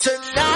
tonight.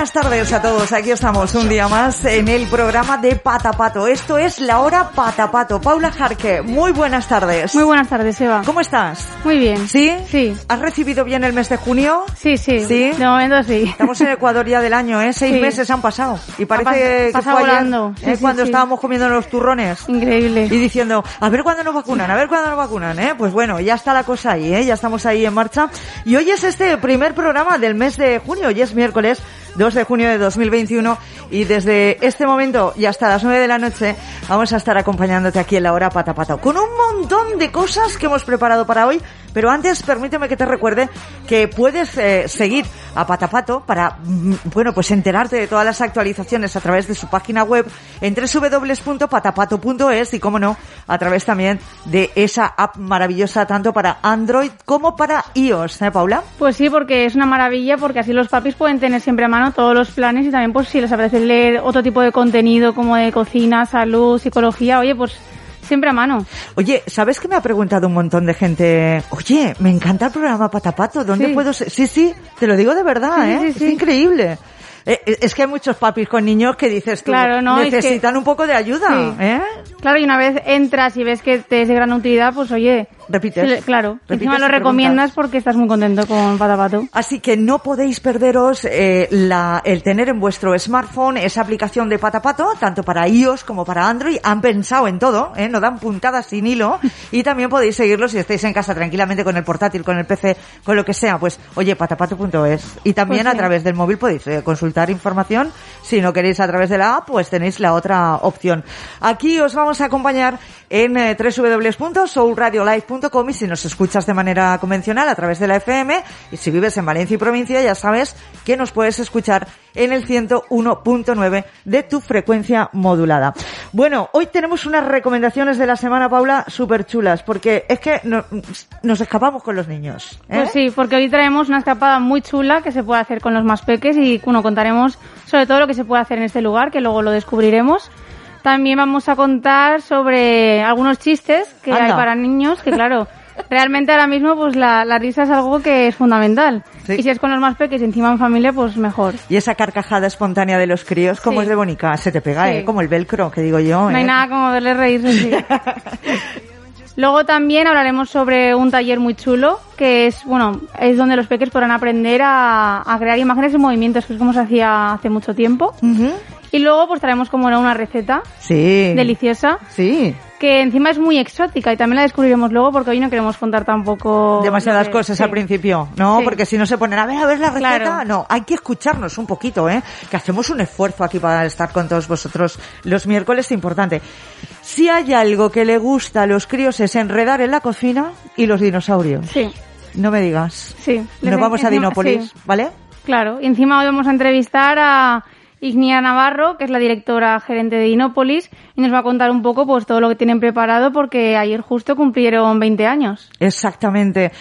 Buenas tardes a todos. Aquí estamos un día más en el programa de Patapato. Esto es la hora Patapato. Paula Jarque, muy buenas tardes. Muy buenas tardes, Eva. ¿Cómo estás? Muy bien. ¿Sí? Sí. ¿Has recibido bien el mes de junio? Sí, sí. ¿Sí? De momento sí. Estamos en Ecuador ya del año, ¿eh? Seis Sí. meses han pasado. Y parece pas- que fue ayer, volando. Sí, ¿eh? sí, cuando estábamos comiendo los turrones. Increíble. Y diciendo, a ver cuándo nos vacunan, a ver cuándo nos vacunan, ¿eh? Pues bueno, ya está la cosa ahí, ¿eh? Ya estamos ahí en marcha. Y hoy es este primer programa del mes de junio, hoy es miércoles 2 de junio de 2021 y desde este momento y hasta las 9 de la noche vamos a estar acompañándote aquí en la hora pata pata con un montón de cosas que hemos preparado para hoy. Pero antes, permíteme que te recuerde que puedes eh, seguir a Patapato para, mm, bueno, pues enterarte de todas las actualizaciones a través de su página web en www.patapato.es y, como no, a través también de esa app maravillosa tanto para Android como para iOS, ¿eh, Paula? Pues sí, porque es una maravilla, porque así los papis pueden tener siempre a mano todos los planes y también, pues si les apetece leer otro tipo de contenido como de cocina, salud, psicología, oye, pues siempre a mano. Oye, ¿sabes que me ha preguntado un montón de gente? Oye, me encanta el programa Patapato, ¿dónde Sí. puedo ser? Sí, sí, te lo digo de verdad, Sí, ¿eh? sí, Es increíble. Eh, eh, es que hay muchos papis con niños que dices tú, Claro, ¿no? Es que- necesitan un poco de ayuda. ¿eh? Claro, y una vez entras y ves que te es de gran utilidad, pues oye, Repites. claro, Repites encima lo preguntas. recomiendas porque estás muy contento con Patapato. Así que no podéis perderos eh, la, el tener en vuestro smartphone esa aplicación de Patapato, tanto para iOS como para Android. Han pensado en todo, ¿eh? no dan puntadas sin hilo. Y también podéis seguirlos si estáis en casa tranquilamente con el portátil, con el PC, con lo que sea. Pues, oye, patapato.es. Y también Pues a través del móvil podéis eh, consultar información. Si no queréis a través de la app, pues tenéis la otra opción. Aquí os vamos a acompañar en eh, www.soulradiolive.com y si nos escuchas de manera convencional a través de la FM y si vives en Valencia y provincia ya sabes que nos puedes escuchar en el 101.9 de tu frecuencia modulada. Bueno, hoy tenemos unas recomendaciones de la semana, Paula, súper chulas porque es que no- nos escapamos con los niños. ¿eh? Pues sí, porque hoy traemos una escapada muy chula que se puede hacer con los más peques y bueno, contaremos sobre todo lo que se puede hacer en este lugar, que luego lo descubriremos. También vamos a contar sobre algunos chistes que Anda. hay para niños, que claro, realmente ahora mismo pues la, la risa es algo que es fundamental. Sí. Y si es con los más peques y encima en familia, pues mejor. Y esa carcajada espontánea de los críos, como Sí. es de bonica, se te pega, Sí. ¿eh? Como el velcro, que digo yo. No hay ¿eh? nada como verles reírse. sí. Luego también hablaremos sobre un taller muy chulo, que es, bueno, es donde los peques podrán aprender a, a crear imágenes en movimientos, que es como se hacía hace mucho tiempo. Y luego pues traemos como no una receta Sí. deliciosa, Sí. que encima es muy exótica y también la descubriremos luego porque hoy no queremos contar tampoco... demasiadas cosas sí. al principio, ¿no? Sí. Porque si no se ponen a ver, a ver la receta, Claro. no, hay que escucharnos un poquito, ¿eh? Que hacemos un esfuerzo aquí para estar con todos vosotros los miércoles, importante. Si hay algo que le gusta a los críos es enredar en la cocina y los dinosaurios. Sí, No me digas. sí. Nos vamos a Dinópolis, sí. ¿vale? Claro, y encima hoy vamos a entrevistar a Ignia Navarro, que es la directora gerente de Inópolis, y nos va a contar un poco pues todo lo que tienen preparado porque ayer justo cumplieron 20 años. Exactamente.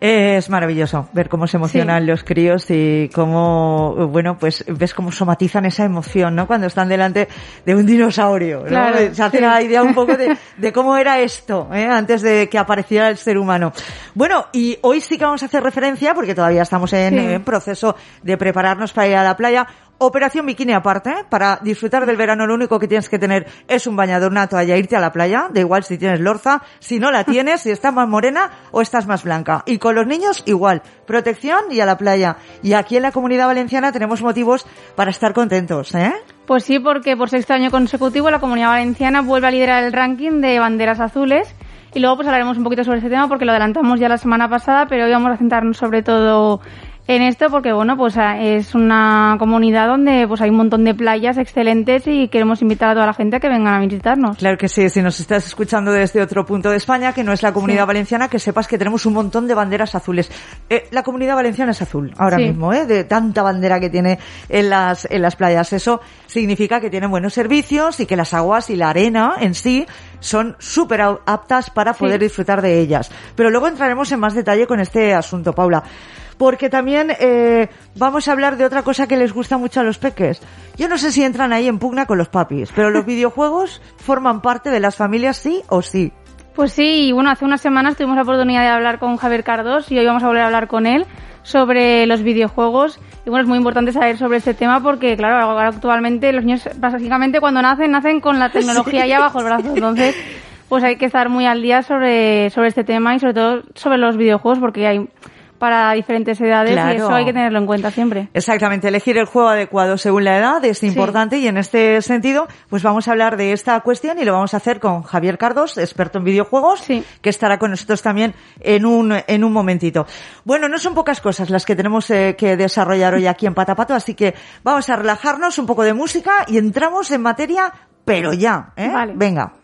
Es maravilloso ver cómo se emocionan Sí. los críos y cómo, bueno, pues ves cómo somatizan esa emoción, ¿no? Cuando están delante de un dinosaurio, ¿no? Claro, se hace sí. la idea un poco de, de cómo era esto, ¿eh? Antes de que apareciera el ser humano. Bueno, y hoy sí que vamos a hacer referencia, porque todavía estamos en, Sí. en proceso de prepararnos para ir a la playa. Operación bikini aparte, ¿eh? para disfrutar del verano lo único que tienes que tener es un bañador, una toalla, irte a la playa, da igual si tienes lorza, si no la tienes, si estás más morena o estás más blanca. Y con los niños igual, protección y a la playa. Y aquí en la comunidad valenciana tenemos motivos para estar contentos, ¿eh? Pues sí, porque por sexto año consecutivo la Comunidad Valenciana vuelve a liderar el ranking de banderas azules. Y luego pues hablaremos un poquito sobre este tema porque lo adelantamos ya la semana pasada, pero hoy vamos a centrarnos sobre todo en esto porque bueno pues es una comunidad donde pues hay un montón de playas excelentes y queremos invitar a toda la gente a que vengan a visitarnos. Claro que sí, si nos estás escuchando desde otro punto de España que no es la comunidad valenciana, que sepas que tenemos un montón de banderas azules. Eh, la comunidad valenciana es azul ahora mismo, ¿eh? de tanta bandera que tiene en las en las playas. Eso significa que tienen buenos servicios y que las aguas y la arena en sí son súper aptas para poder disfrutar de ellas. Pero luego entraremos en más detalle con este asunto, Paula porque también eh, vamos a hablar de otra cosa que les gusta mucho a los peques. Yo no sé si entran ahí en pugna con los papis, pero los videojuegos forman parte de las familias sí o sí. Pues sí, y bueno, hace unas semanas tuvimos la oportunidad de hablar con Javier Cardos y hoy vamos a volver a hablar con él sobre los videojuegos. Y bueno, es muy importante saber sobre este tema porque, claro, actualmente los niños básicamente cuando nacen, nacen con la tecnología ya bajo el brazo. Entonces, pues hay que estar muy al día sobre, sobre este tema y sobre todo sobre los videojuegos porque hay para diferentes edades y eso hay que tenerlo en cuenta siempre. Exactamente, elegir el juego adecuado según la edad es importante y en este sentido pues vamos a hablar de esta cuestión y lo vamos a hacer con Javier Cardos, experto en videojuegos, que estará con nosotros también en un, en un momentito. Bueno, no son pocas cosas las que tenemos eh, que desarrollar hoy aquí en Patapato, así que vamos a relajarnos un poco de música y entramos en materia, pero ya, ¿eh? Venga.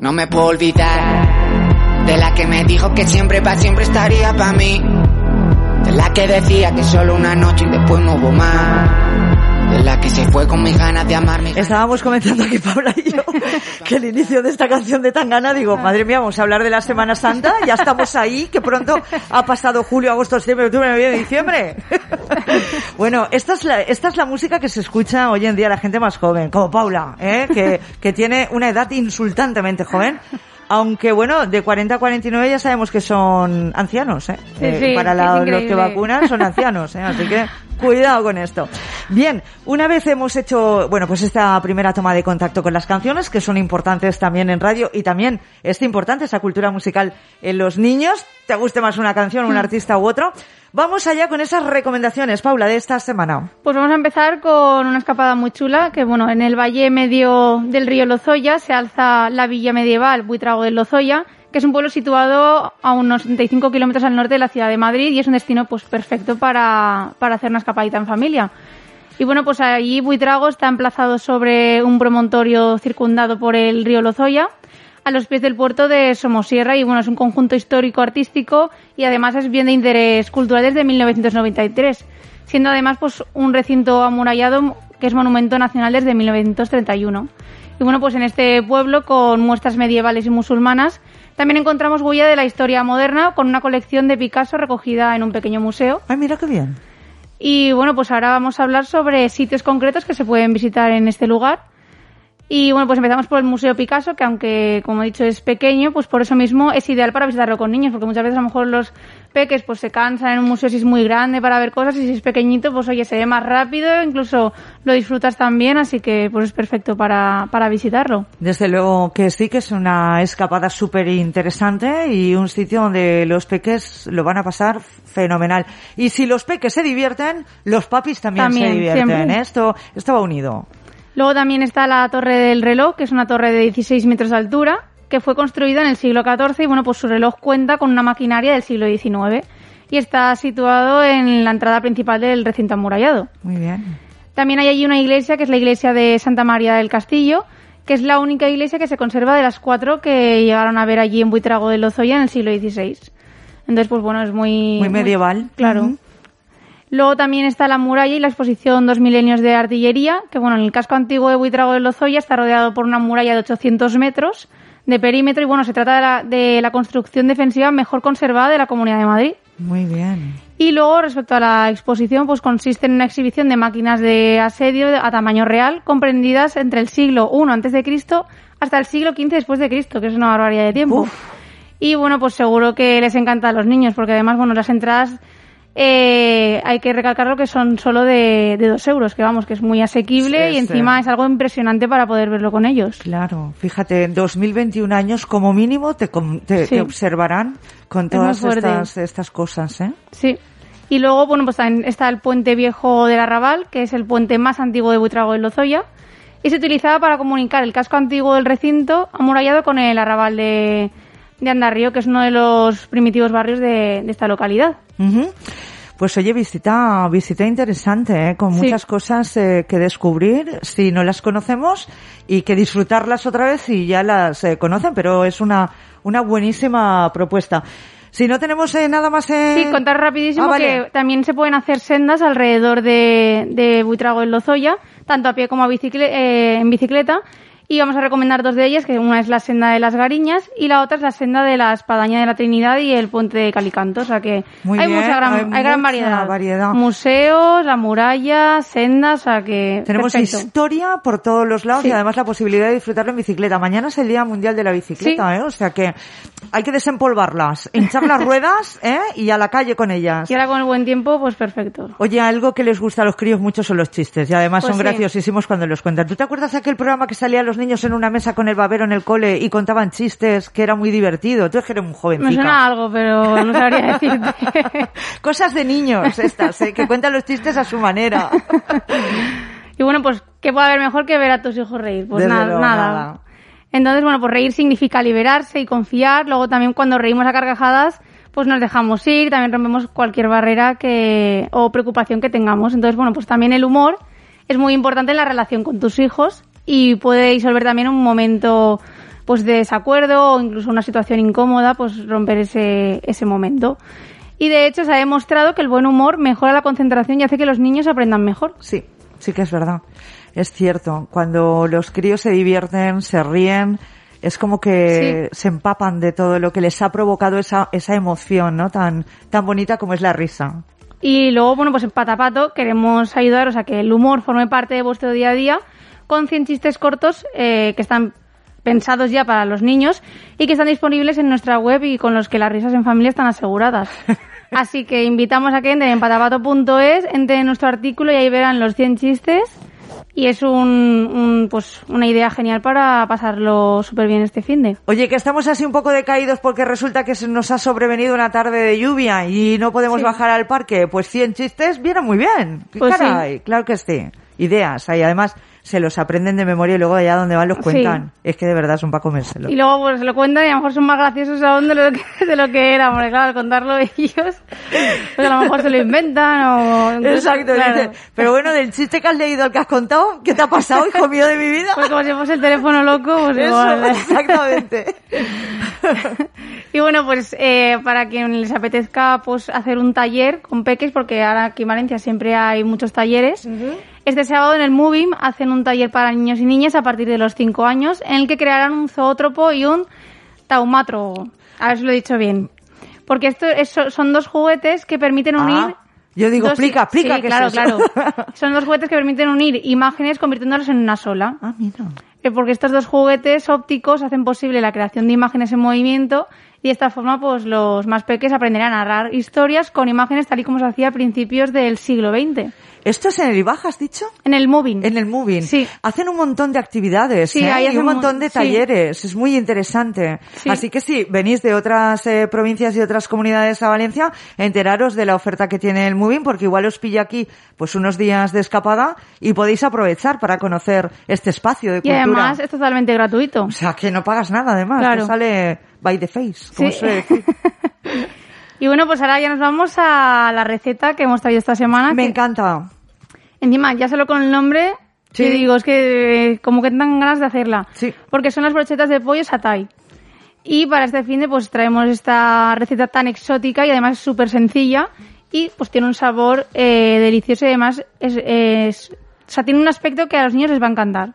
No me puedo olvidar de la que me dijo que siempre para siempre estaría para mí. De la que decía que solo una noche y después no hubo más la que se fue con mis ganas de amarme. Estábamos comentando aquí Paula y yo que el inicio de esta canción de Tangana, digo, madre mía, vamos a hablar de la Semana Santa, ya estamos ahí, que pronto ha pasado julio, agosto, septiembre, octubre, noviembre, diciembre. bueno, esta es, la, esta es la música que se escucha hoy en día la gente más joven, como Paula, ¿eh? que, que tiene una edad insultantemente joven. Aunque bueno, de 40 a 49 ya sabemos que son ancianos, ¿eh? eh para los que vacunan son ancianos, ¿eh? Así que cuidado con esto. Bien, una vez hemos hecho, bueno, pues esta primera toma de contacto con las canciones, que son importantes también en radio y también es importante esa cultura musical en los niños, te guste más una canción, un mm. artista u otro. Vamos allá con esas recomendaciones, Paula, de esta semana. Pues vamos a empezar con una escapada muy chula, que bueno, en el valle medio del río Lozoya se alza la villa medieval Buitrago del Lozoya, que es un pueblo situado a unos 75 kilómetros al norte de la ciudad de Madrid y es un destino pues perfecto para, para hacer una escapadita en familia. Y bueno, pues allí Buitrago está emplazado sobre un promontorio circundado por el río Lozoya a los pies del puerto de Somosierra y bueno, es un conjunto histórico artístico y además es bien de interés cultural desde 1993, siendo además pues un recinto amurallado que es monumento nacional desde 1931. Y bueno, pues en este pueblo con muestras medievales y musulmanas también encontramos huella de la historia moderna con una colección de Picasso recogida en un pequeño museo. Ay, mira qué bien. Y bueno, pues ahora vamos a hablar sobre sitios concretos que se pueden visitar en este lugar. Y bueno, pues empezamos por el Museo Picasso, que aunque, como he dicho, es pequeño, pues por eso mismo es ideal para visitarlo con niños, porque muchas veces a lo mejor los peques pues se cansan en un museo si es muy grande para ver cosas y si es pequeñito, pues oye, se ve más rápido, incluso lo disfrutas también, así que pues es perfecto para, para visitarlo. Desde luego que sí, que es una escapada súper interesante y un sitio donde los peques lo van a pasar fenomenal. Y si los peques se divierten, los papis también, También, se divierten. siempre. Esto, esto va unido. Luego también está la Torre del Reloj, que es una torre de 16 metros de altura, que fue construida en el siglo XIV y bueno, pues su reloj cuenta con una maquinaria del siglo XIX y está situado en la entrada principal del recinto amurallado. Muy bien. También hay allí una iglesia, que es la iglesia de Santa María del Castillo, que es la única iglesia que se conserva de las cuatro que llegaron a ver allí en Buitrago de Lozoya en el siglo XVI. Entonces, pues bueno, es muy... Muy medieval. claro. Luego también está la muralla y la exposición Dos milenios de artillería, que bueno, en el casco antiguo de Buitrago de Lozoya está rodeado por una muralla de 800 metros de perímetro y bueno, se trata de la, de la construcción defensiva mejor conservada de la Comunidad de Madrid. Muy bien. Y luego, respecto a la exposición, pues consiste en una exhibición de máquinas de asedio a tamaño real, comprendidas entre el siglo I antes de Cristo hasta el siglo XV después de Cristo, que es una barbaridad de tiempo. Uf. Y bueno, pues seguro que les encanta a los niños, porque además, bueno, las entradas eh, hay que recalcarlo que son solo de, de dos euros, que vamos, que es muy asequible Sí, y encima sí. es algo impresionante para poder verlo con ellos. Claro, fíjate, en 2021 años como mínimo te, te, Sí. te observarán con todas estas, estas cosas, ¿eh? Sí. Y luego, bueno, pues también está el puente viejo del Arrabal, que es el puente más antiguo de Buitrago de Lozoya, y se utilizaba para comunicar el casco antiguo del recinto amurallado con el Arrabal de, de Andarrío, que es uno de los primitivos barrios de, de esta localidad. Pues oye, visita, visita interesante, ¿eh? con Sí. muchas cosas eh, que descubrir si no las conocemos y que disfrutarlas otra vez si ya las eh, conocen, pero es una, una buenísima propuesta. Si no tenemos eh, nada más en... Sí, contar rapidísimo Ah, vale. que también se pueden hacer sendas alrededor de, de Buitrago en Lozoya, tanto a pie como a bicicle- eh, en bicicleta. Y vamos a recomendar dos de ellas, que una es la senda de las Gariñas y la otra es la senda de la Espadaña de la Trinidad y el puente de Calicanto. O sea que Muy hay bien, mucha gran, hay hay, mucha gran variedad. variedad. Museos, la muralla, sendas, o sea que Tenemos perfecto. historia por todos los lados Sí. y además la posibilidad de disfrutarlo en bicicleta. Mañana es el Día Mundial de la Bicicleta, ¿eh? O sea que hay que desempolvarlas, hinchar las ruedas, ¿eh? Y a la calle con ellas. Y ahora con el buen tiempo, pues perfecto. Oye, algo que les gusta a los críos mucho son los chistes y además Pues son sí. graciosísimos cuando los cuentan. ¿Tú te acuerdas de aquel programa que salían los niños en una mesa con el babero en el cole y contaban chistes que era muy divertido? Tú es que eres un Me jovencica. suena algo, pero no sabría decirte. Cosas de niños estas, ¿eh? que cuentan los chistes a su manera. Y bueno, pues, ¿qué puede haber mejor que ver a tus hijos reír? Pues luego, nada. nada. Entonces, bueno, pues reír significa liberarse y confiar. Luego también cuando reímos a carcajadas, pues nos dejamos ir, también rompemos cualquier barrera que, o preocupación que tengamos. Entonces, bueno, pues también el humor es muy importante en la relación con tus hijos y puede disolver también un momento pues de desacuerdo o incluso una situación incómoda, pues romper ese, ese momento. Y de hecho se ha demostrado que el buen humor mejora la concentración y hace que los niños aprendan mejor. Sí, sí que es verdad. Es cierto. Cuando los críos se divierten, se ríen, es como que se empapan de todo lo que les ha provocado esa, esa emoción, ¿no? Tan, tan bonita como es la risa. Y luego, bueno, pues en Patapato queremos ayudaros a que el humor forme parte de vuestro día a día con 100 chistes cortos eh, que están pensados ya para los niños y que están disponibles en nuestra web y con los que las risas en familia están aseguradas. Así que invitamos a que entren en patapato.es, entren en nuestro artículo y ahí verán los 100 chistes. Y es un, un, pues una idea genial para pasarlo súper bien este fin de. Oye, que estamos así un poco decaídos porque resulta que se nos ha sobrevenido una tarde de lluvia y no podemos Sí. bajar al parque. Pues 100 chistes vienen muy bien. ¿Qué Pues sí. Claro que sí. Ideas. Y además se los aprenden de memoria y luego allá donde van los Sí. cuentan. Es que de verdad son para comérselo. Y luego pues se lo cuentan y a lo mejor son más graciosos aún de lo que, de lo que era, porque claro, al contarlo ellos, pues a lo mejor se lo inventan o... Exacto, claro. dice, pero bueno, del chiste que has leído, el que has contado, ¿qué te ha pasado, hijo mío de mi vida? Pues como si fuese el teléfono loco, pues Eso, igual. exactamente. Y bueno, pues eh, para quien les apetezca pues hacer un taller con peques, porque ahora aquí en Valencia siempre hay muchos talleres, este sábado en el Movim hacen un taller para niños y niñas a partir de los 5 años, en el que crearán un zoótropo y un taumátrogo. A ver si lo he dicho bien. Porque esto es- son dos juguetes que permiten unir... Ah, yo digo, dos- explica, explica Sí, qué claro, es eso. claro. Son dos juguetes que permiten unir imágenes convirtiéndolas en una sola. Ah, mira. eh, porque estos dos juguetes ópticos hacen posible la creación de imágenes en movimiento y de esta forma pues los más pequeños aprenderán a narrar historias con imágenes tal y como se hacía a principios del siglo XX. ¿Esto es en el IBAJ, has dicho? En el Moving. En el Moving. Sí. Hacen un montón de actividades, Sí, ¿eh? ahí y un montón de sí. talleres. Es muy interesante. Sí. Así que sí, venís de otras eh, provincias y otras comunidades a Valencia, enteraros de la oferta que tiene el Moving, porque igual os pilla aquí pues unos días de escapada y podéis aprovechar para conocer este espacio de Y cultura. además es totalmente gratuito. O sea, que no pagas nada, además. Claro. Te sale by the face, como Sí. Y bueno, pues ahora ya nos vamos a la receta que hemos traído esta semana. Me que- encanta. Encima, ya solo con el nombre, Sí. te digo, es que eh, como que te dan ganas de hacerla. Sí. Porque son las brochetas de pollo satay. Y para este fin de pues traemos esta receta tan exótica y además súper sencilla y pues tiene un sabor eh, delicioso y además es, es- o sea, tiene un aspecto que a los niños les va a encantar.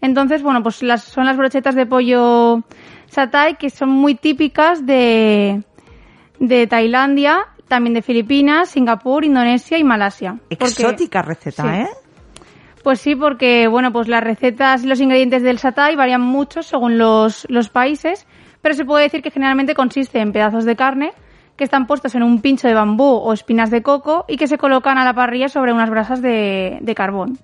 Entonces, bueno, pues las, son las brochetas de pollo satay que son muy típicas de, de Tailandia, también de Filipinas, Singapur, Indonesia y Malasia. Porque- Exótica receta, Sí. ¿eh? pues sí, porque bueno, pues las recetas y los ingredientes del satay varían mucho según los, los países, pero se puede decir que generalmente consiste en pedazos de carne que están puestos en un pincho de bambú o espinas de coco y que se colocan a la parrilla sobre unas brasas de, de carbón.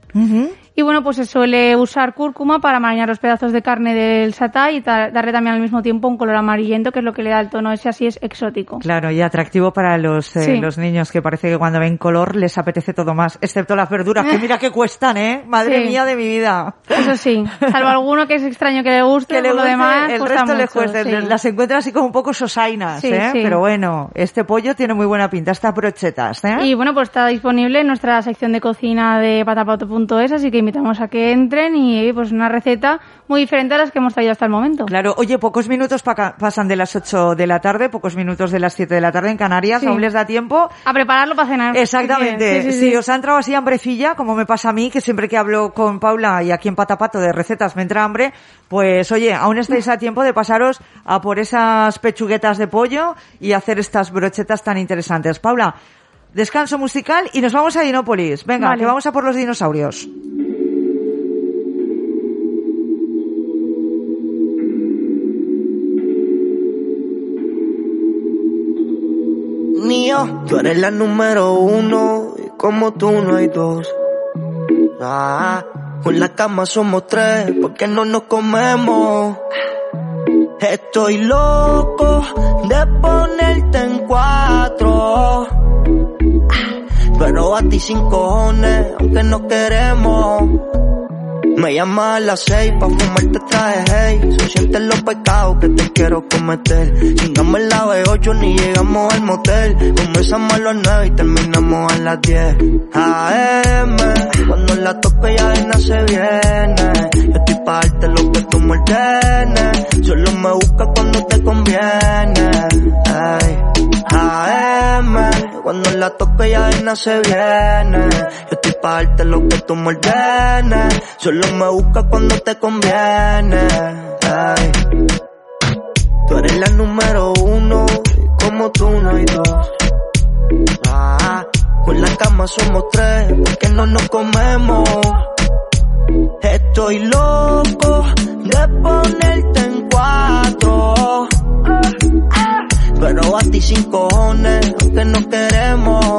Y bueno, pues se suele usar cúrcuma para marinar los pedazos de carne del satay y darle también al mismo tiempo un color amarillento, que es lo que le da el tono ese así es exótico. Claro, y atractivo para los, eh, Sí. los niños, que parece que cuando ven color les apetece todo más, excepto las verduras, que mira que cuestan, ¿eh? Madre Sí. mía de mi vida. Eso sí, salvo alguno que es extraño que le guste, Que le lo guste, demás el resto le mucho, cuesta. sí. Las encuentra así como un poco sosainas, ¿eh? sí. Pero bueno, este pollo tiene muy buena pinta, estas brochetas, ¿eh? Y bueno, pues está disponible en nuestra sección de cocina de patapato.es, así que invitamos a que entren y pues una receta muy diferente a las que hemos traído hasta el momento. Claro, oye, pocos minutos pa- pasan de las 8 de la tarde, pocos minutos de las 7 de la tarde en Canarias, Sí. aún les da tiempo. A prepararlo para cenar. Exactamente. Sí, si sí. os ha entrado así hambrecilla, como me pasa a mí, que siempre que hablo con Paula y aquí en Patapato de recetas me entra hambre, pues oye, aún estáis a tiempo de pasaros a por esas pechuguetas de pollo y hacer estas brochetas tan interesantes. Paula, descanso musical y nos vamos a Dinópolis. Venga, Vale. que vamos a por los dinosaurios. Mío, tú eres la número uno y como tú no hay dos. Ah, con la cama somos tres porque no nos comemos. Estoy loco de ponerte en cuatro. Pero a ti sin cojones, aunque no queremos. Me llama a las seis pa' fumarte traje, hey. Se sienten los pecados que te quiero cometer. Chingamos en la B8 ni llegamos al motel. Comenzamos a las nueve y terminamos a las 10. AM, cuando la tope ya nada se viene. Darte lo que tú me ordenes. Solo me buscas cuando te conviene. Ay. AM, cuando la tope ya nada se viene. Yo estoy pa' darte lo que tú me ordenes. Solo me buscas cuando te conviene. Ay. Tú eres la número uno, como tú no hay dos. Ah, con la cama somos tres, porque no nos comemos. Estoy loco de ponerte en cuatro. Pero a ti sin cojones, aunque no queremos.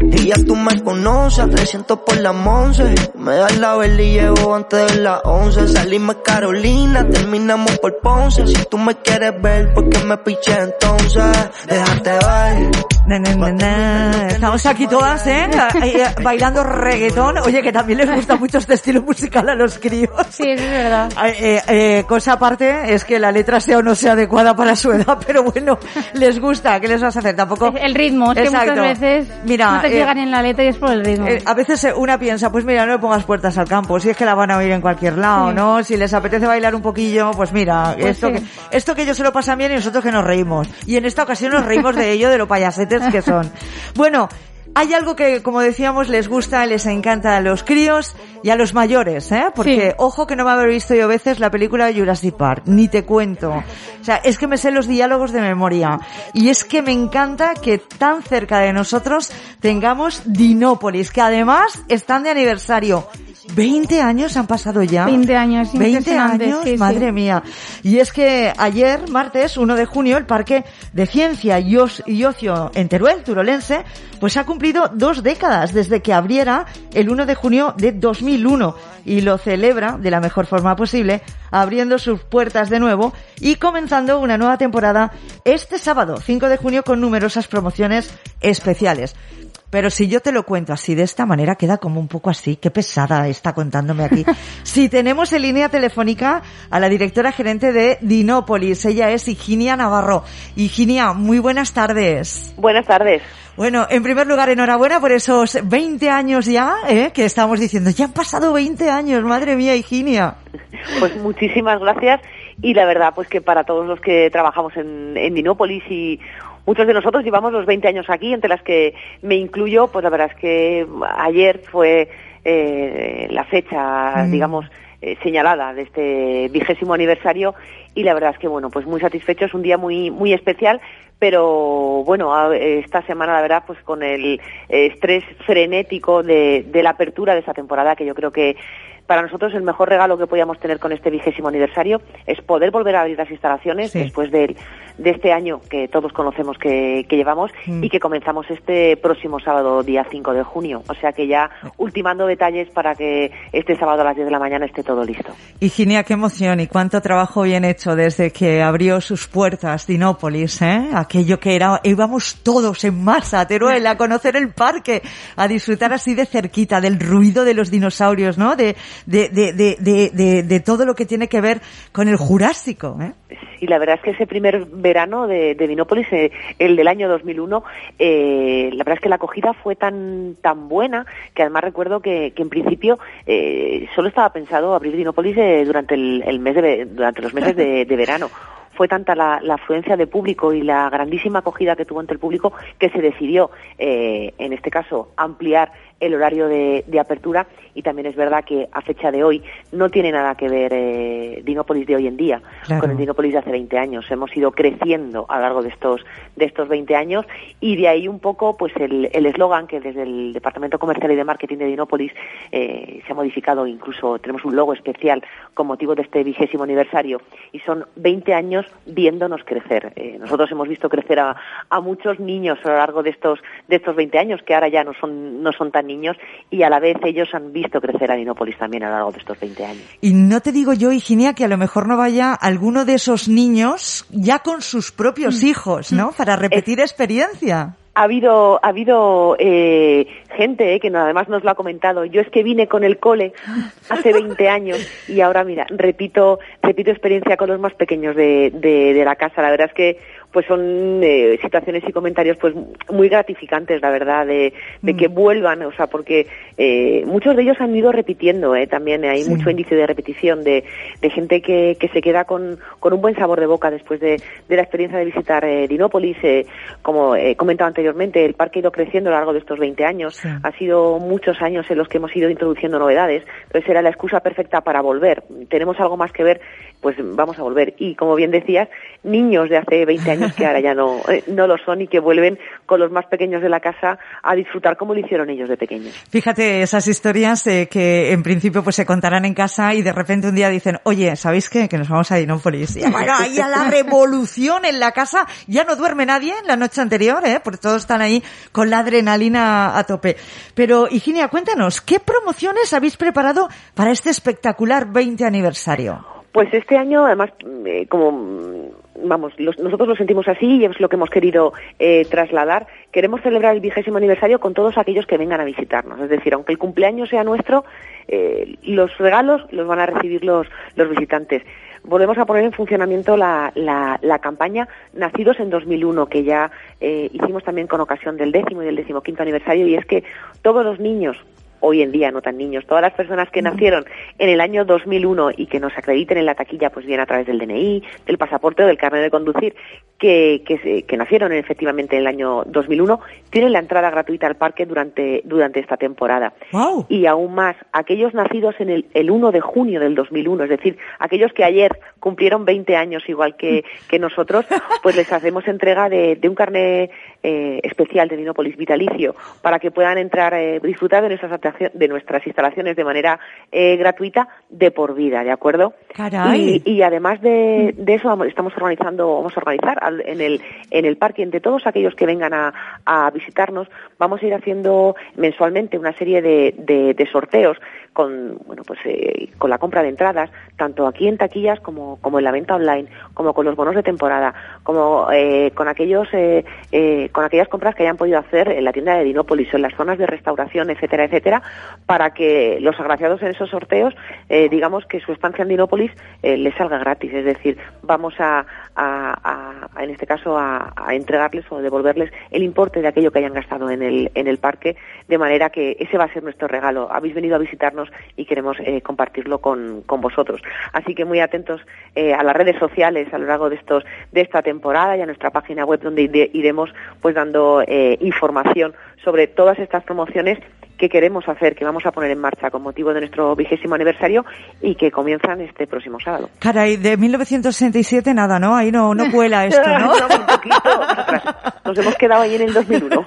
Y ya tú me conoces, a 300 por la once. Me das la vela y llevo antes de las 11. Salimos Carolina, terminamos por Ponce. Si tú me quieres ver, ¿por qué me piché entonces? Déjate ver. Na, na, na, na. Estamos aquí todas, ¿eh? Eh, Bailando reggaetón. Oye, que también les gusta mucho este estilo musical a los críos. Sí, es verdad. Eh, eh, cosa aparte es que la letra sea o no sea adecuada para su edad, pero bueno, les gusta. ¿Qué les vas a hacer? Tampoco. El ritmo, es que Exacto. muchas veces Mira, no te eh, llegan en la letra y es por el ritmo. Eh, a veces una piensa, pues mira, no le pongas puertas al campo, si es que la van a oír en cualquier lado, Sí. ¿no? Si les apetece bailar un poquillo, pues mira, Pues esto, sí. que, esto que ellos se lo pasan bien y nosotros que nos reímos. Y en esta ocasión nos reímos de ello, de lo payasetes que son. Bueno, hay algo que, como decíamos, les gusta, les encanta a los críos y a los mayores, ¿eh? Porque, Sí. ojo que no me haber visto yo veces la película Jurassic Park, ni te cuento. O sea, es que me sé los diálogos de memoria. Y es que me encanta que tan cerca de nosotros tengamos Dinópolis, que además están de aniversario. 20 años han pasado ya. 20 años, 20 años, madre mía. Y es que ayer, martes 1 de junio, el Parque de Ciencia y, Ocio en Teruel, turolense, pues ha cumplido dos décadas desde que abriera el 1 de junio de 2001 y lo celebra de la mejor forma posible, abriendo sus puertas de nuevo y comenzando una nueva temporada este sábado, 5 de junio, con numerosas promociones especiales. Pero si yo te lo cuento así, de esta manera, queda como un poco así. Qué pesada está contándome aquí. si tenemos en línea telefónica a la directora gerente de Dinópolis. Ella es Higinia Navarro. Higinia, muy buenas tardes. Buenas tardes. Bueno, en primer lugar, enhorabuena por esos 20 años ya, ¿eh? que estamos diciendo. Ya han pasado 20 años, madre mía, Higinia. Pues muchísimas gracias. Y la verdad, pues que para todos los que trabajamos en, en Dinópolis y Muchos de nosotros llevamos los 20 años aquí, entre las que me incluyo, pues la verdad es que ayer fue eh, la fecha, mm. digamos, eh, señalada de este vigésimo aniversario y la verdad es que bueno pues muy satisfecho es un día muy muy especial pero bueno esta semana la verdad pues con el estrés frenético de, de la apertura de esta temporada que yo creo que para nosotros el mejor regalo que podíamos tener con este vigésimo aniversario es poder volver a abrir las instalaciones después de, de, este año que todos conocemos que, llevamos mm. y que comenzamos este próximo sábado, día 5 de junio. O sea que ya ultimando detalles para que este sábado a las 10 de la mañana esté todo listo. Higinia, qué emoción y cuánto trabajo bien hecho desde que abrió sus puertas Dinópolis, ¿eh? Aquello que era, íbamos todos en masa a Teruel a conocer el parque, a disfrutar así de cerquita del ruido de los dinosaurios, ¿no? De, de, de, de, de, todo lo que tiene que ver con el Jurásico. ¿eh? Sí, la verdad es que ese primer verano de, de Vinópolis, eh, el del año 2001, eh, la verdad es que la acogida fue tan tan buena que además recuerdo que, que en principio eh, solo estaba pensado abrir Vinópolis eh, durante el, el, mes de, durante los meses de, de verano fue tanta la, la, afluencia de público y la grandísima acogida que tuvo entre el público que se decidió, eh, en este caso, ampliar el horario de, de, apertura y también es verdad que a fecha de hoy no tiene nada que ver eh, Dinópolis de hoy en día con el Dinópolis de hace 20 años. Hemos ido creciendo a lo largo de estos de estos 20 años y de ahí un poco pues el eslogan que desde el Departamento Comercial y de Marketing de Dinópolis eh, se ha modificado, incluso tenemos un logo especial con motivo de este vigésimo aniversario y son 20 años viéndonos crecer. Eh, nosotros hemos visto crecer a, a muchos niños a lo largo de estos de estos 20 años que ahora ya no son no son tan niños y a la vez ellos han visto crecer a Dinópolis también a lo largo de estos 20 años. Y no te digo yo, Higinia, que a lo mejor no vaya alguno de esos niños ya con sus propios mm. hijos, ¿no? Para repetir experiencia ha habido ha habido eh, gente eh, que además nos lo ha comentado yo es que vine con el cole hace 20 años y ahora mira repito repito experiencia con los más pequeños de, de, de la casa la verdad es que pues son eh, situaciones y comentarios pues muy gratificantes, la verdad, de, de que mm. vuelvan, o sea, porque eh, muchos de ellos han ido repitiendo, eh, también hay mucho índice de repetición de, de gente que, que se queda con, con un buen sabor de boca después de, de la experiencia de visitar eh, Dinópolis, eh, como he comentado anteriormente, el parque ha ido creciendo a lo largo de estos 20 años, ha sido muchos años en los que hemos ido introduciendo novedades, entonces era la excusa perfecta para volver. Tenemos algo más que ver pues vamos a volver. Y como bien decías, niños de hace 20 años que ahora ya no, eh, no lo son y que vuelven con los más pequeños de la casa a disfrutar como lo hicieron ellos de pequeños. Fíjate, esas historias que en principio pues se contarán en casa y de repente un día dicen, oye, ¿sabéis qué? Que nos vamos a Dinópolis. Y ahí a la revolución en la casa, ya no duerme nadie en la noche anterior, ¿eh? Porque todos están ahí con la adrenalina a tope. Pero, Higinia, cuéntanos, ¿qué promociones habéis preparado para este espectacular 20 aniversario? Pues este año, además, eh, como vamos, nosotros lo sentimos así y es lo que hemos querido eh, trasladar. Queremos celebrar el vigésimo aniversario con todos aquellos que vengan a visitarnos. Es decir, aunque el cumpleaños sea nuestro, eh, los regalos los van a recibir los, los visitantes. Volvemos a poner en funcionamiento la, la, la campaña Nacidos en 2001, que ya hicimos también con ocasión del décimo y del decimoquinto aniversario, y es que todos los niños hoy en día, no tan niños, todas las personas que nacieron en el año 2001 y que nos acrediten en la taquilla, pues bien a través del DNI, del pasaporte o del carnet de conducir, que, que, que nacieron efectivamente en el año 2001, tienen la entrada gratuita al parque durante, durante esta temporada. Y aún más, aquellos nacidos en el, el 1 de junio del 2001, es decir, aquellos que ayer cumplieron 20 años igual que, que nosotros, pues les hacemos entrega de, de un carnet eh, especial de Dinópolis vitalicio para que puedan entrar, eh, disfrutar de nuestras, de nuestras instalaciones de manera eh, gratuita de por vida, ¿de acuerdo? Caray. Y, además de, eso estamos organizando, vamos a organizar en el, en el parque entre todos aquellos que vengan a, a visitarnos, vamos a ir haciendo mensualmente una serie de, de, de sorteos con bueno pues eh, con la compra de entradas tanto aquí en taquillas como, como en la venta online como con los bonos de temporada como eh, con aquellos eh, con aquellas compras que hayan podido hacer en la tienda de Dinópolis o en las zonas de restauración etcétera etcétera para que los agraciados en esos sorteos eh, digamos que su estancia en Dinópolis eh, les salga gratis es decir vamos a, en este caso a, entregarles o devolverles el importe de aquello que hayan gastado en el en el parque de manera que ese va a ser nuestro regalo habéis venido a visitarnos y queremos compartirlo con, con, vosotros. Así que muy atentos a las redes sociales a lo largo de estos de esta temporada y a nuestra página web donde iremos pues dando eh, información sobre todas estas promociones que queremos hacer, que vamos a poner en marcha con motivo de nuestro vigésimo aniversario y que comienzan este próximo sábado. Caray, de 1967 nada, ¿no? Ahí no, no cuela esto, ¿no? un poquito Nos hemos quedado ahí en el 2001.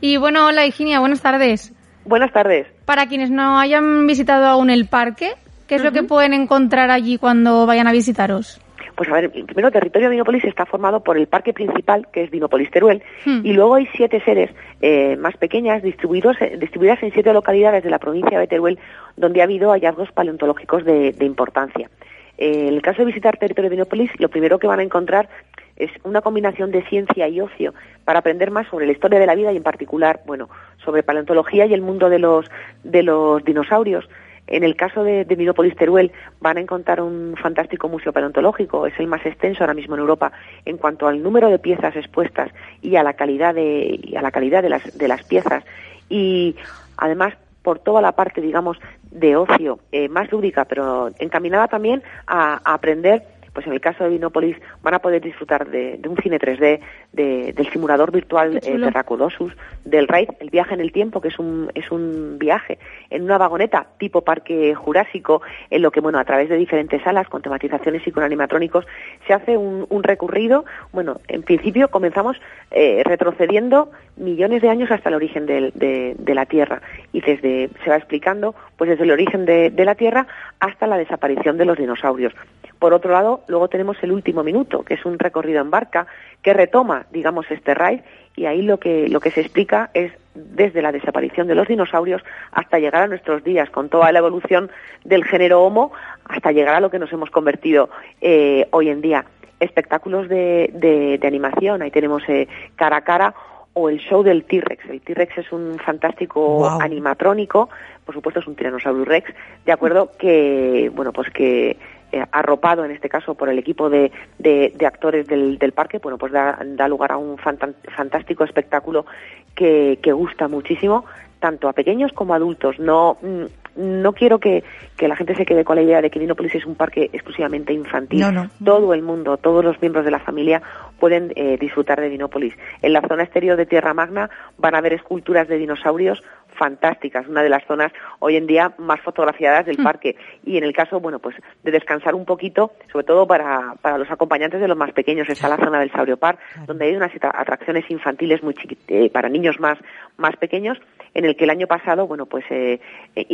y bueno, hola Higinia, buenas tardes. Buenas tardes. Para quienes no hayan visitado aún el parque, ¿qué es uh -huh. lo que pueden encontrar allí cuando vayan a visitaros? Pues a ver, primero el territorio de Dinópolis está formado por el parque principal, que es Dinópolis Teruel, hmm. y luego hay siete sedes eh, más pequeñas distribuidos, eh, distribuidas en siete localidades de la provincia de Teruel, donde ha habido hallazgos paleontológicos de, de importancia. Eh, en el caso de visitar territorio de Dinópolis, lo primero que van a encontrar es una combinación de ciencia y ocio para aprender más sobre la historia de la vida y en particular, bueno, sobre paleontología y el mundo de los de los dinosaurios. En el caso de, de Teruel van a encontrar un fantástico museo paleontológico, es el más extenso ahora mismo en Europa en cuanto al número de piezas expuestas y a la calidad de a la calidad de las piezas. Y además por toda la parte digamos de ocio eh, más lúdica pero encaminada también a aprender pues en el caso de Vinópolis van a poder disfrutar de, de un cine 3D, de, del simulador virtual eh, Terracodosus, del RAID, el viaje en el tiempo, que es un, es un viaje en una vagoneta tipo parque jurásico, en lo que, bueno, a través de diferentes salas con tematizaciones y con animatrónicos, se hace un, un recorrido, bueno, en principio comenzamos eh, retrocediendo millones de años hasta el origen de, de, de, la Tierra. Y desde, se va explicando, pues desde el origen de, de la Tierra hasta la desaparición de los dinosaurios. Por otro lado, luego tenemos el último minuto, que es un recorrido en barca que retoma, digamos, este raid y ahí lo que lo que se explica es desde la desaparición de los dinosaurios hasta llegar a nuestros días, con toda la evolución del género Homo, hasta llegar a lo que nos hemos convertido eh, hoy en día. Espectáculos de, de, de animación, ahí tenemos eh, cara a cara o el show del T-Rex. El T-Rex es un fantástico wow. animatrónico, por supuesto es un Tyrannosaurus Rex, de acuerdo que, bueno, pues que eh, arropado en este caso por el equipo de, de, actores del, del, parque, bueno, pues da, da lugar a un fantástico espectáculo que, que, gusta muchísimo tanto a pequeños como a adultos. Mm, no quiero que, que, la gente se quede con la idea de que Dinópolis es un parque exclusivamente infantil. No, no. Todo el mundo, todos los miembros de la familia pueden eh, disfrutar de Dinópolis. En la zona exterior de Tierra Magna van a ver esculturas de dinosaurios fantásticas, una de las zonas hoy en día más fotografiadas del mm. parque. Y en el caso, bueno, pues de descansar un poquito, sobre todo para, para los acompañantes de los más pequeños, está la zona del Saurio Park, donde hay unas atracciones infantiles muy chiquit eh, para niños más, más pequeños, en el que el año pasado, bueno, pues eh, eh,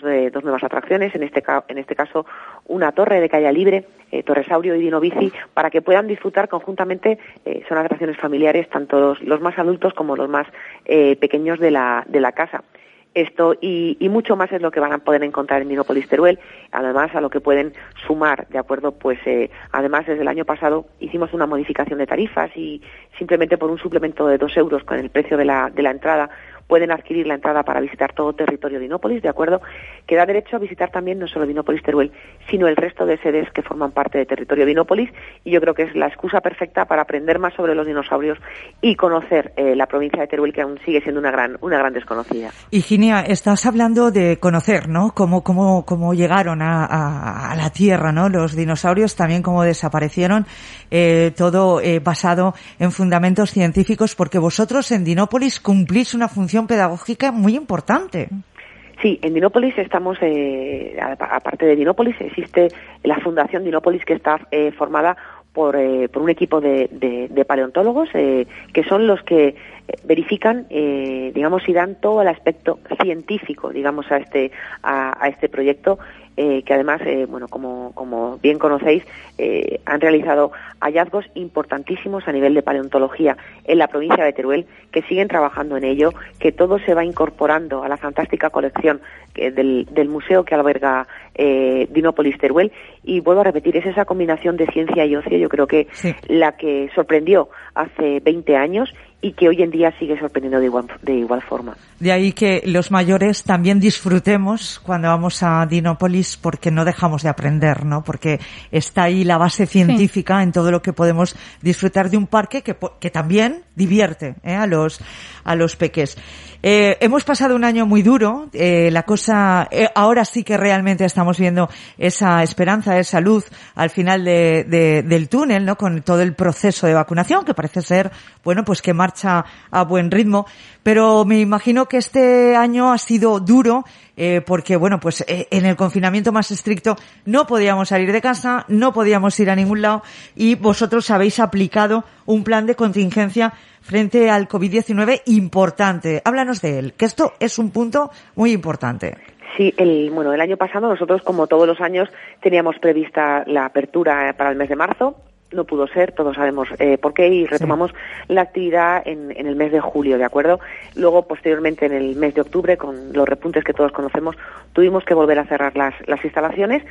de, dos nuevas atracciones, en este, en este caso una torre de calle libre, eh, Torresaurio y Dinobici, para que puedan disfrutar conjuntamente, eh, son atracciones familiares, tanto los, más adultos como los más eh, pequeños de la, de la casa. Esto y, mucho más es lo que van a poder encontrar en Dinopolis Teruel, además a lo que pueden sumar, ¿de acuerdo? Pues eh, además desde el año pasado hicimos una modificación de tarifas y simplemente por un suplemento de dos euros con el precio de la, de la entrada pueden adquirir la entrada para visitar todo territorio de Dinópolis, ¿de acuerdo? Que da derecho a visitar también no solo Dinópolis Teruel, sino el resto de sedes que forman parte de territorio de Dinópolis y yo creo que es la excusa perfecta para aprender más sobre los dinosaurios y conocer eh, la provincia de Teruel que aún sigue siendo una gran una gran desconocida. Higinia, estás hablando de conocer, ¿no? Cómo cómo cómo llegaron a, la Tierra, ¿no? Los dinosaurios también cómo desaparecieron, eh, todo eh, basado en fundamentos científicos porque vosotros en Dinópolis cumplís una función pedagógica muy importante. Sí, en Dinópolis estamos, eh, aparte de Dinópolis, existe la Fundación Dinópolis que está eh, formada por, eh, por un equipo de, paleontólogos eh, que son los que verifican, digamos, y dan todo el aspecto científico, digamos, a este, a este proyecto eh, que además, eh, bueno, como, como, bien conocéis, eh, han realizado hallazgos importantísimos a nivel de paleontología en la provincia de Teruel, que siguen trabajando en ello, que todo se va incorporando a la fantástica colección del, del, museo que alberga Dinópolis Teruel. Y vuelvo a repetir, es esa combinación de ciencia y ocio, yo creo que la que sorprendió hace 20 años y que hoy en día sigue sorprendiendo de igual, de igual forma. De ahí que los mayores también disfrutemos cuando vamos a Dinópolis porque no dejamos de aprender, ¿no? Porque está ahí la base científica en todo lo que podemos disfrutar de un parque que, que también divierte ¿eh? a los a los peques. Eh, hemos pasado un año muy duro. Eh, la cosa, eh, ahora sí que realmente estamos viendo esa esperanza, esa luz al final de, de, del túnel, ¿no? Con todo el proceso de vacunación que parece ser, bueno, pues que marcha a buen ritmo. Pero me imagino que este año ha sido duro eh, porque, bueno, pues eh, en el confinamiento más estricto no podíamos salir de casa, no podíamos ir a ningún lado y vosotros habéis aplicado un plan de contingencia frente al COVID-19 importante. Háblanos de él, que esto es un punto muy importante. Sí, el, bueno, el año pasado nosotros, como todos los años, teníamos prevista la apertura para el mes de marzo. No pudo ser, todos sabemos eh, por qué, y retomamos la actividad en, en, el mes de julio, ¿de acuerdo? Luego, posteriormente, en el mes de octubre, con los repuntes que todos conocemos, tuvimos que volver a cerrar las, las instalaciones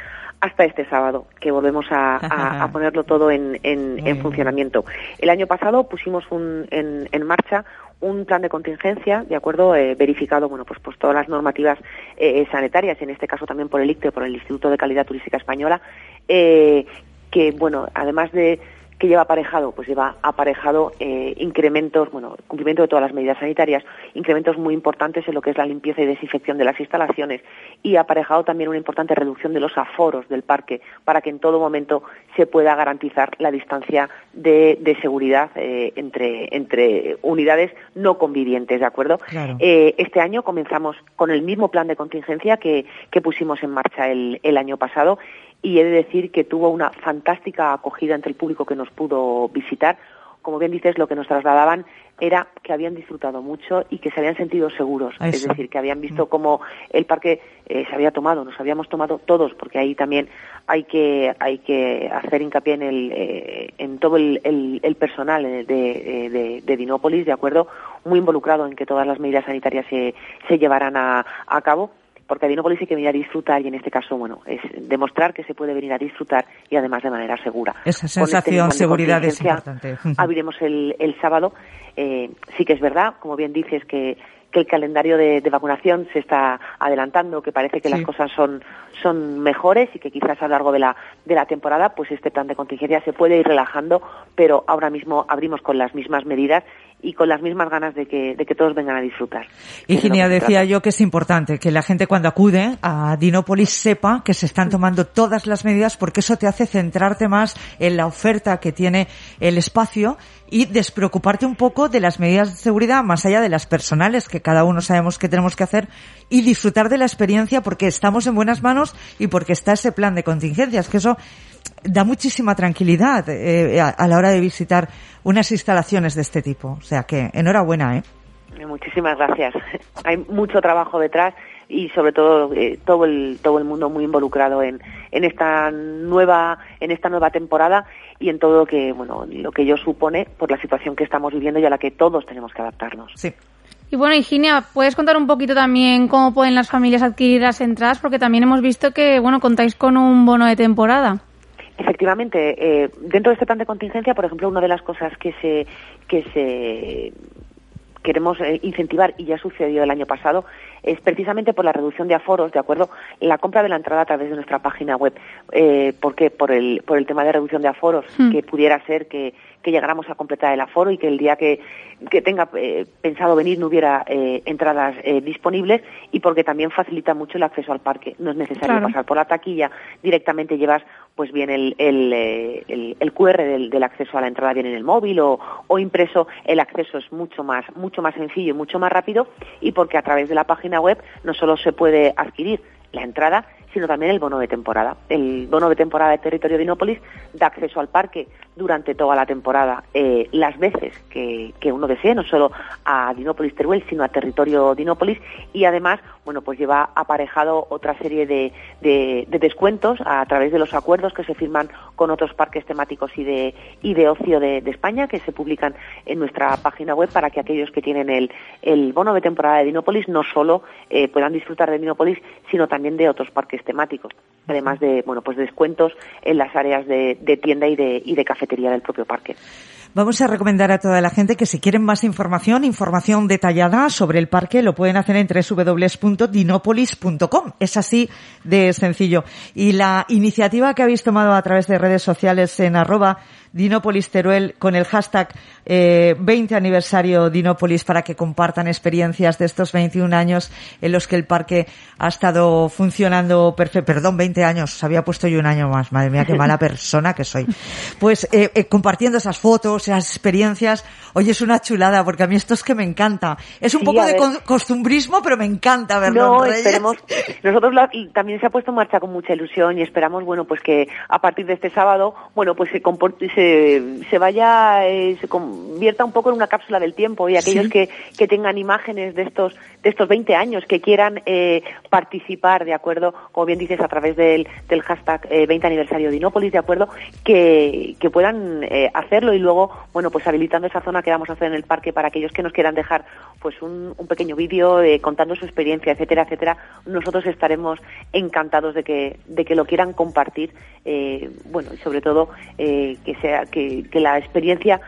hasta este sábado, que volvemos a, ponerlo todo en, en, funcionamiento. El año pasado pusimos un, en, en marcha un plan de contingencia, de acuerdo, eh, verificado, bueno, pues, pues todas las normativas eh, sanitarias, en este caso también por el ICTE, por el Instituto de Calidad Turística Española, eh, que, bueno, además de que lleva aparejado, pues lleva aparejado eh, incrementos, bueno, cumplimiento de todas las medidas sanitarias, incrementos muy importantes en lo que es la limpieza y desinfección de las instalaciones y aparejado también una importante reducción de los aforos del parque para que en todo momento se pueda garantizar la distancia de, seguridad eh, entre, entre unidades no convivientes, ¿de acuerdo? Eh, este año comenzamos con el mismo plan de contingencia que, que pusimos en marcha el, el año pasado y he de decir que tuvo una fantástica acogida entre el público que nos pudo visitar. Como bien dices, lo que nos trasladaban era que habían disfrutado mucho y que se habían sentido seguros. Es decir, que habían visto mm. cómo el parque eh, se había tomado, nos habíamos tomado todos, porque ahí también hay que, hay que hacer hincapié en, el, eh, en todo el, el, personal de, de, de, Dinópolis, ¿de acuerdo? Muy involucrado en que todas las medidas sanitarias se, se llevaran a, a cabo porque a Dinópolis hay que venir a disfrutar y en este caso, bueno, es demostrar que se puede venir a disfrutar y además de manera segura. Esa este sensación, de seguridad es importante. Abriremos el, el sábado. Eh, sí que es verdad, como bien dices, que que el calendario de, vacunación se está adelantando, que parece que las cosas son, son mejores y que quizás a lo largo de la, de la temporada pues este plan de contingencia se puede ir relajando, pero ahora mismo abrimos con las mismas medidas y con las mismas ganas de que, de que todos vengan a disfrutar. Virginia, decía yo que es importante que la gente cuando acude a Dinópolis sepa que se están tomando todas las medidas porque eso te hace centrarte más en la oferta que tiene el espacio y despreocuparte un poco de las medidas de seguridad más allá de las personales que cada uno sabemos que tenemos que hacer y disfrutar de la experiencia porque estamos en buenas manos y porque está ese plan de contingencias, que eso da muchísima tranquilidad eh, a, la hora de visitar unas instalaciones de este tipo. O sea que enhorabuena, ¿eh? Muchísimas gracias. Hay mucho trabajo detrás y sobre todo eh, todo el todo el mundo muy involucrado en, en esta nueva en esta nueva temporada y en todo lo que bueno lo que ello supone por la situación que estamos viviendo y a la que todos tenemos que adaptarnos. Sí. Y bueno, Higinia, ¿puedes contar un poquito también cómo pueden las familias adquirir las entradas? Porque también hemos visto que, bueno, contáis con un bono de temporada. Efectivamente, eh, dentro de este plan de contingencia, por ejemplo, una de las cosas que se, que se queremos eh, incentivar, y ya sucedió el año pasado, es precisamente por la reducción de aforos, ¿de acuerdo? La compra de la entrada a través de nuestra página web. Eh, ¿Por qué? Por el, por el tema de reducción de aforos, hmm. que pudiera ser que, que llegáramos a completar el aforo y que el día que, que tenga eh, pensado venir no hubiera eh, entradas eh, disponibles y porque también facilita mucho el acceso al parque. No es necesario pasar por la taquilla, directamente llevas pues bien el, el, el, el QR del, del, acceso a la entrada bien en el móvil o, o impreso, el acceso es mucho más, mucho más sencillo y mucho más rápido y porque a través de la página web no solo se puede adquirir la entrada, sino también el bono de temporada. El bono de temporada de territorio de da acceso al parque durante toda la temporada, eh, las veces que, uno desee, no solo a Dinópolis Teruel, sino a territorio Dinópolis, y además, bueno, pues lleva aparejado otra serie de, descuentos a través de los acuerdos que se firman con otros parques temáticos y de, y de ocio de, España, que se publican en nuestra página web para que aquellos que tienen el, el bono de temporada de Dinópolis no solo eh, puedan disfrutar de Dinópolis, sino también de otros parques temáticos, además de, bueno, pues descuentos en las áreas de, tienda y de, y de cafetería del propio parque. Vamos a recomendar a toda la gente que si quieren más información, información detallada sobre el parque, lo pueden hacer en www.dinopolis.com. Es así de sencillo. Y la iniciativa que habéis tomado a través de redes sociales en arroba Dinópolis Teruel con el hashtag eh, 20 aniversario Dinópolis para que compartan experiencias de estos 21 años en los que el parque ha estado funcionando perfecto. Perdón, 20 años, había puesto yo un año más. Madre mía, qué mala persona que soy. Pues eh, eh, compartiendo esas fotos, esas experiencias. Oye, es una chulada porque a mí esto es que me encanta. Es un poco de costumbrismo, pero me encanta verlo. No, esperemos. Nosotros también se ha puesto en marcha con mucha ilusión y esperamos, bueno, pues que a partir de este sábado, bueno, pues se, se, se vaya, eh, se convierta un poco en una cápsula del tiempo y aquellos que, que tengan imágenes de estos de estos 20 años que quieran eh, participar, ¿de acuerdo? Como bien dices, a través del, del hashtag 20 eh, aniversario de Inópolis, ¿de acuerdo? Que, que puedan hacerlo y luego, bueno, pues habilitando esa zona que vamos a hacer en el parque para aquellos que nos quieran dejar pues un, un pequeño vídeo contando su experiencia, etcétera, etcétera. Nosotros estaremos encantados de que, de que lo quieran compartir, bueno, y sobre todo que sea que, que la experiencia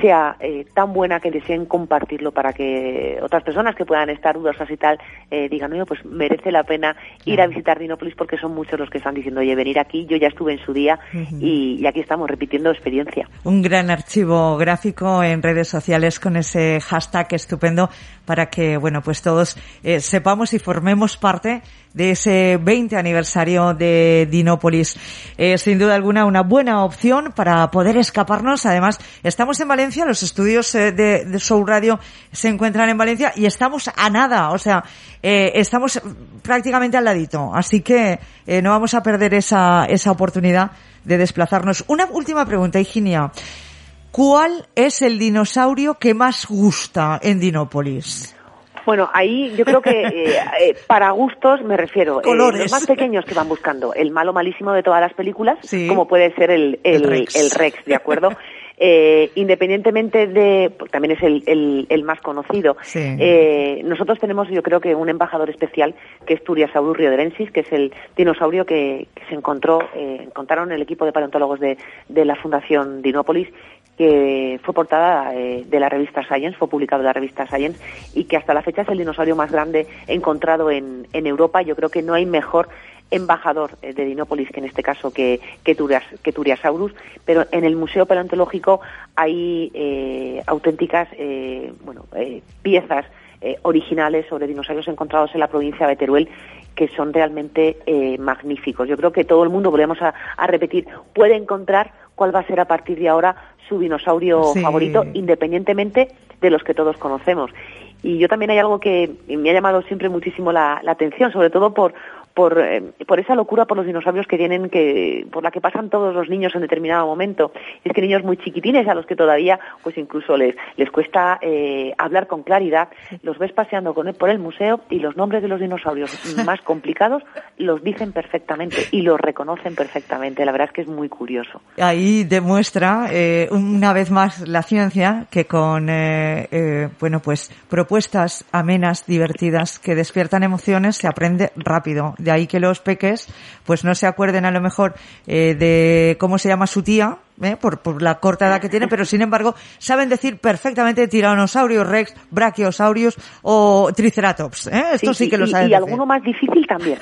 sea eh, tan buena que deseen compartirlo para que otras personas que puedan estar dudosas y tal eh, digan, oye, pues merece la pena ir a visitar Dinópolis porque son muchos los que están diciendo, oye, venir aquí, yo ya estuve en su día y, aquí estamos repitiendo experiencia. Un gran archivo gráfico en redes sociales con ese hashtag estupendo para que, bueno, pues todos eh, sepamos y formemos parte de ese 20 aniversario de Dinópolis. Es sin duda alguna una buena opción para poder escaparnos. Además, estamos en Valencia, los estudios eh, de, de Soul Radio se encuentran en Valencia y estamos a nada, o sea, eh, estamos prácticamente al ladito. Así que eh, no vamos a perder esa, esa oportunidad de desplazarnos. Una última pregunta, Higinia. ¿Cuál es el dinosaurio que más gusta en Dinópolis? Bueno, ahí yo creo que eh, eh, para gustos me refiero. Eh, los más pequeños que van buscando el malo malísimo de todas las películas, como puede ser el, el, Rex. ¿de acuerdo? independientemente de, pues, también es el, el, más conocido, nosotros tenemos yo creo que un embajador especial que es Turiasaurus rioderensis, que es el dinosaurio que, se encontró, encontraron el equipo de paleontólogos de, de la Fundación Dinópolis que fue portada eh, de la revista Science, fue publicado en la revista Science y que hasta la fecha es el dinosaurio más grande encontrado en, Europa. Yo creo que no hay mejor embajador eh, de Dinópolis, que en este caso que, Turiasaurus, pero en el Museo Paleontológico hay eh, auténticas bueno, piezas originales sobre dinosaurios encontrados en la provincia de Teruel que son realmente magníficos. Yo creo que todo el mundo, volvemos a repetir, puede encontrar cuál va a ser a partir de ahora su dinosaurio favorito, independientemente de los que todos conocemos. Y yo también hay algo que me ha llamado siempre muchísimo la, la atención, sobre todo por, por, eh, por esa locura por los dinosaurios que tienen que por la que pasan todos los niños en determinado momento. Es que niños muy chiquitines a los que todavía pues incluso les les cuesta eh, hablar con claridad. Los ves paseando con por el museo y los nombres de los dinosaurios más complicados los dicen perfectamente y los reconocen perfectamente. La verdad es que es muy curioso. Ahí demuestra eh, una vez más la ciencia que con bueno pues propuestas amenas divertidas que despiertan emociones se aprende rápido de ahí que los peques pues no se acuerden a lo mejor eh, de cómo se llama su tía, ¿eh? por, por, la corta edad que tiene, pero sin embargo saben decir perfectamente tiranosaurios rex, brachiosaurios o triceratops. ¿eh? Esto sí, que lo saben. Y, alguno más difícil también.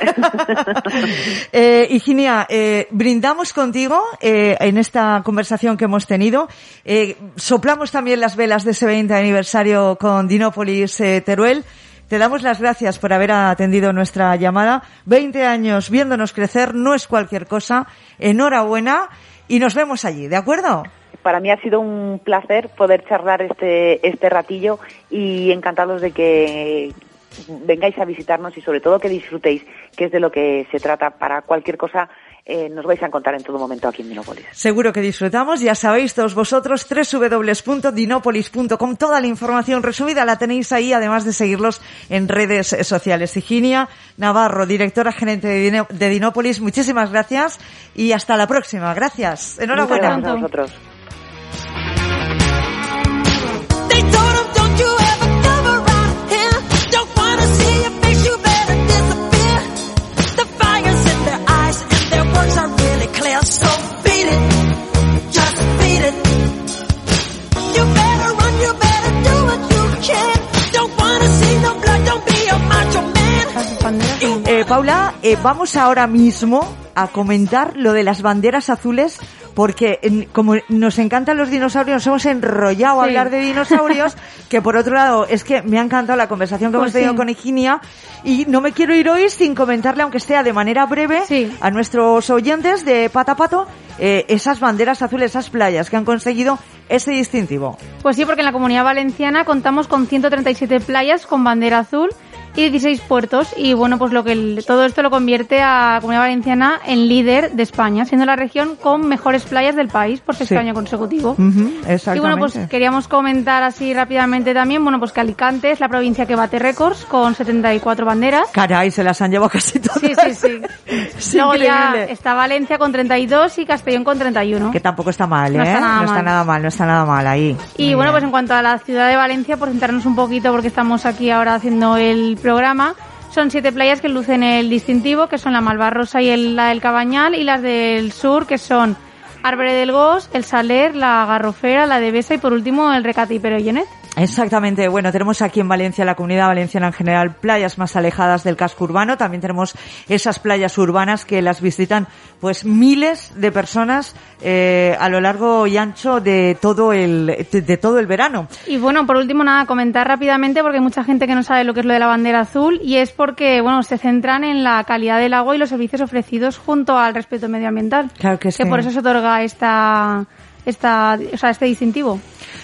eh, Higinia, eh, brindamos contigo eh, en esta conversación que hemos tenido. Eh, soplamos también las velas de ese 20 aniversario con Dinópolis Teruel. Te damos las gracias por haber atendido nuestra llamada. Veinte años viéndonos crecer no es cualquier cosa. Enhorabuena y nos vemos allí, ¿de acuerdo? Para mí ha sido un placer poder charlar este, este ratillo y encantados de que vengáis a visitarnos y sobre todo que disfrutéis, que es de lo que se trata para cualquier cosa eh, nos vais a encontrar en todo momento aquí en Dinópolis. Seguro que disfrutamos, ya sabéis todos vosotros, www.dinopolis.com, toda la información resumida la tenéis ahí, además de seguirlos en redes sociales. Higinia Navarro, directora gerente de, Dinópolis, muchísimas gracias y hasta la próxima. Gracias. Enhorabuena. a vosotros. Eh, Paula, eh, vamos ahora mismo a comentar lo de las banderas azules porque como nos encantan los dinosaurios, nos hemos enrollado a hablar de dinosaurios, que por otro lado es que me ha encantado la conversación que hemos pues tenido con Higinia y no me quiero ir hoy sin comentarle, aunque sea de manera breve, a nuestros oyentes de Patapato eh, esas banderas azules, esas playas que han conseguido ese distintivo. Pues sí, porque en la comunidad valenciana contamos con 137 playas con bandera azul y 16 puertos. Y bueno, pues lo que todo esto lo convierte a Comunidad Valenciana en líder de España, siendo la región con mejores playas del país por sexto año consecutivo. y bueno, pues queríamos comentar así rápidamente también, bueno, pues que Alicante es la provincia que bate récords con 74 banderas. Caray, se las han llevado casi todas. Sí, sí, sí. Luego ya está Valencia con 32 y Castellón con 31. Que tampoco está mal, ¿eh? No está nada, mal. no está nada mal ahí. Y bueno, pues en cuanto a la ciudad de Valencia, por centrarnos un poquito porque estamos aquí ahora haciendo el programa. Son siete playas que lucen el distintivo, que son la Malvarrosa y la del Cabañal, y las del sur, que son Arbre del Gos, el Saler, la Garrofera, la de Besa y por último el Recate y Perollenet. Exactamente. Bueno, tenemos aquí en Valencia, la comunidad valenciana en general, playas más alejadas del casco urbano. También tenemos esas playas urbanas que las visitan pues miles de personas eh, a lo largo y ancho de todo el de, todo el verano. Y bueno, por último nada, comentar rápidamente porque hay mucha gente que no sabe lo que es lo de la bandera azul y es porque bueno se centran en la calidad del agua y los servicios ofrecidos junto al respeto medioambiental. Claro que sí. Que por eso se otorga esta esta, o sea, este distintivo.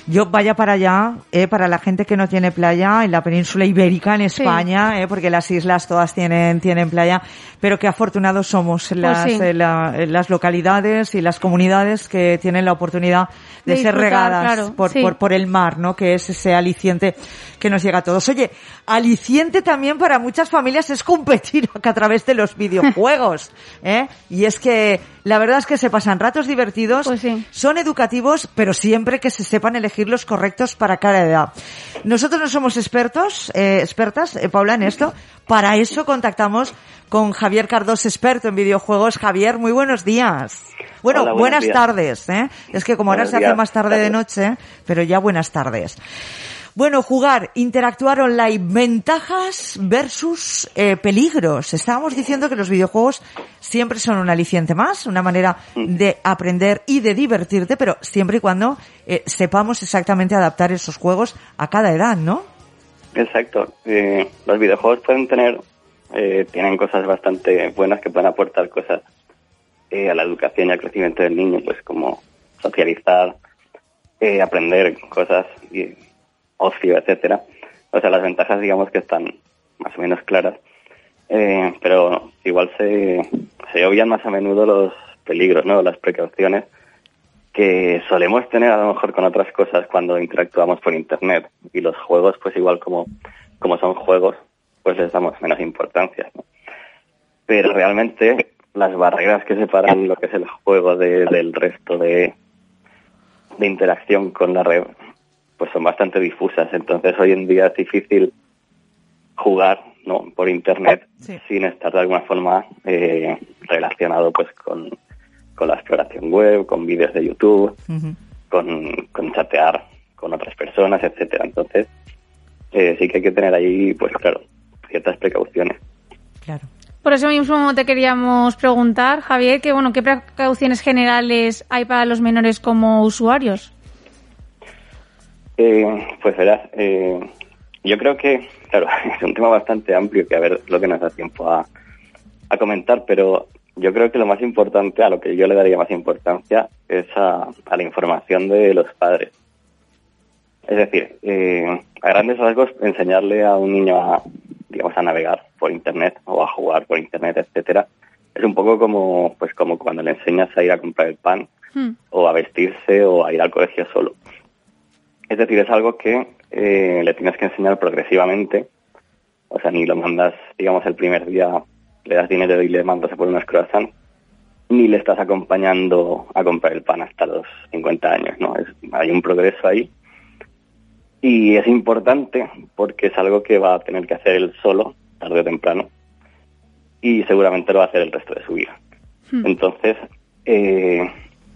Yo vaya para allá, eh, para la gente que no tiene playa en la península ibérica, en España, eh, porque las islas todas tienen, tienen playa, pero qué afortunados somos pues las, eh, las localidades y las comunidades que tienen la oportunidad de, ser regadas por, por, por, el mar, ¿no? Que es ese aliciente que nos llega a todos. Oye, aliciente también para muchas familias es competir a través de los videojuegos, ¿eh? Y es que la verdad es que se pasan ratos divertidos, pues son educativos, pero siempre que se sepan elegir los correctos para cada edad. Nosotros no somos expertos, eh, expertas, eh, Paula, en esto. Para eso contactamos con Javier Cardos, experto en videojuegos. Javier, muy buenos días. Bueno, buenas tardes, ¿eh? Es que como ahora se hace más tarde de noche, pero ya buenas tardes. Bueno, jugar, interactuar online, ventajas versus eh, peligros. Estábamos diciendo que los videojuegos siempre son un aliciente más, una manera mm. de aprender y de divertirte, pero siempre y cuando eh, sepamos exactamente adaptar esos juegos a cada edad, ¿no? Exacto. Eh, los videojuegos pueden tener, tienen cosas bastante buenas que pueden aportar cosas a la educación y al crecimiento del niño, pues como socializar, aprender cosas y ocio, etcétera. O sea, las ventajas digamos que están más o menos claras, eh, pero igual se, se obvian más a menudo los peligros, ¿no? Las precauciones que solemos tener a lo mejor con otras cosas cuando interactuamos por internet y los juegos pues igual como como son juegos pues les damos menos importancia ¿no? pero realmente las barreras que separan lo que es el juego del resto de, de interacción con la red pues son bastante difusas. Entonces hoy en día es difícil jugar ¿no? por internet sin estar de alguna forma eh, relacionado pues con, la exploración web, con vídeos de YouTube, con, chatear con otras personas, etcétera. Entonces eh, sí que hay que tener ahí, pues claro, ciertas precauciones. Claro. Por eso mismo te queríamos preguntar, Javier, que bueno, ¿qué precauciones generales hay para los menores como usuarios? Eh, pues verás, eh, yo creo que, claro, es un tema bastante amplio que a ver lo que nos da tiempo a, comentar, pero yo creo que lo más importante, a lo que yo le daría más importancia, es a, la información de los padres. Es decir, eh, a grandes rasgos, enseñarle a un niño a, digamos, a navegar por internet o a jugar por internet, etcétera. Es un poco como, pues como cuando le enseñas a ir a comprar el pan Hmm. o a vestirse o a ir al colegio solo. Es decir, es algo que eh, le tienes que enseñar progresivamente. O sea, ni lo mandas, digamos, el primer día, le das dinero y le mandas a por unos croissants, ni le estás acompañando a comprar el pan hasta los 50 años, ¿no? Es, hay un progreso ahí. Y es importante porque es algo que va a tener que hacer él solo, tarde o temprano, y seguramente lo va a hacer el resto de su vida. Entonces, eh,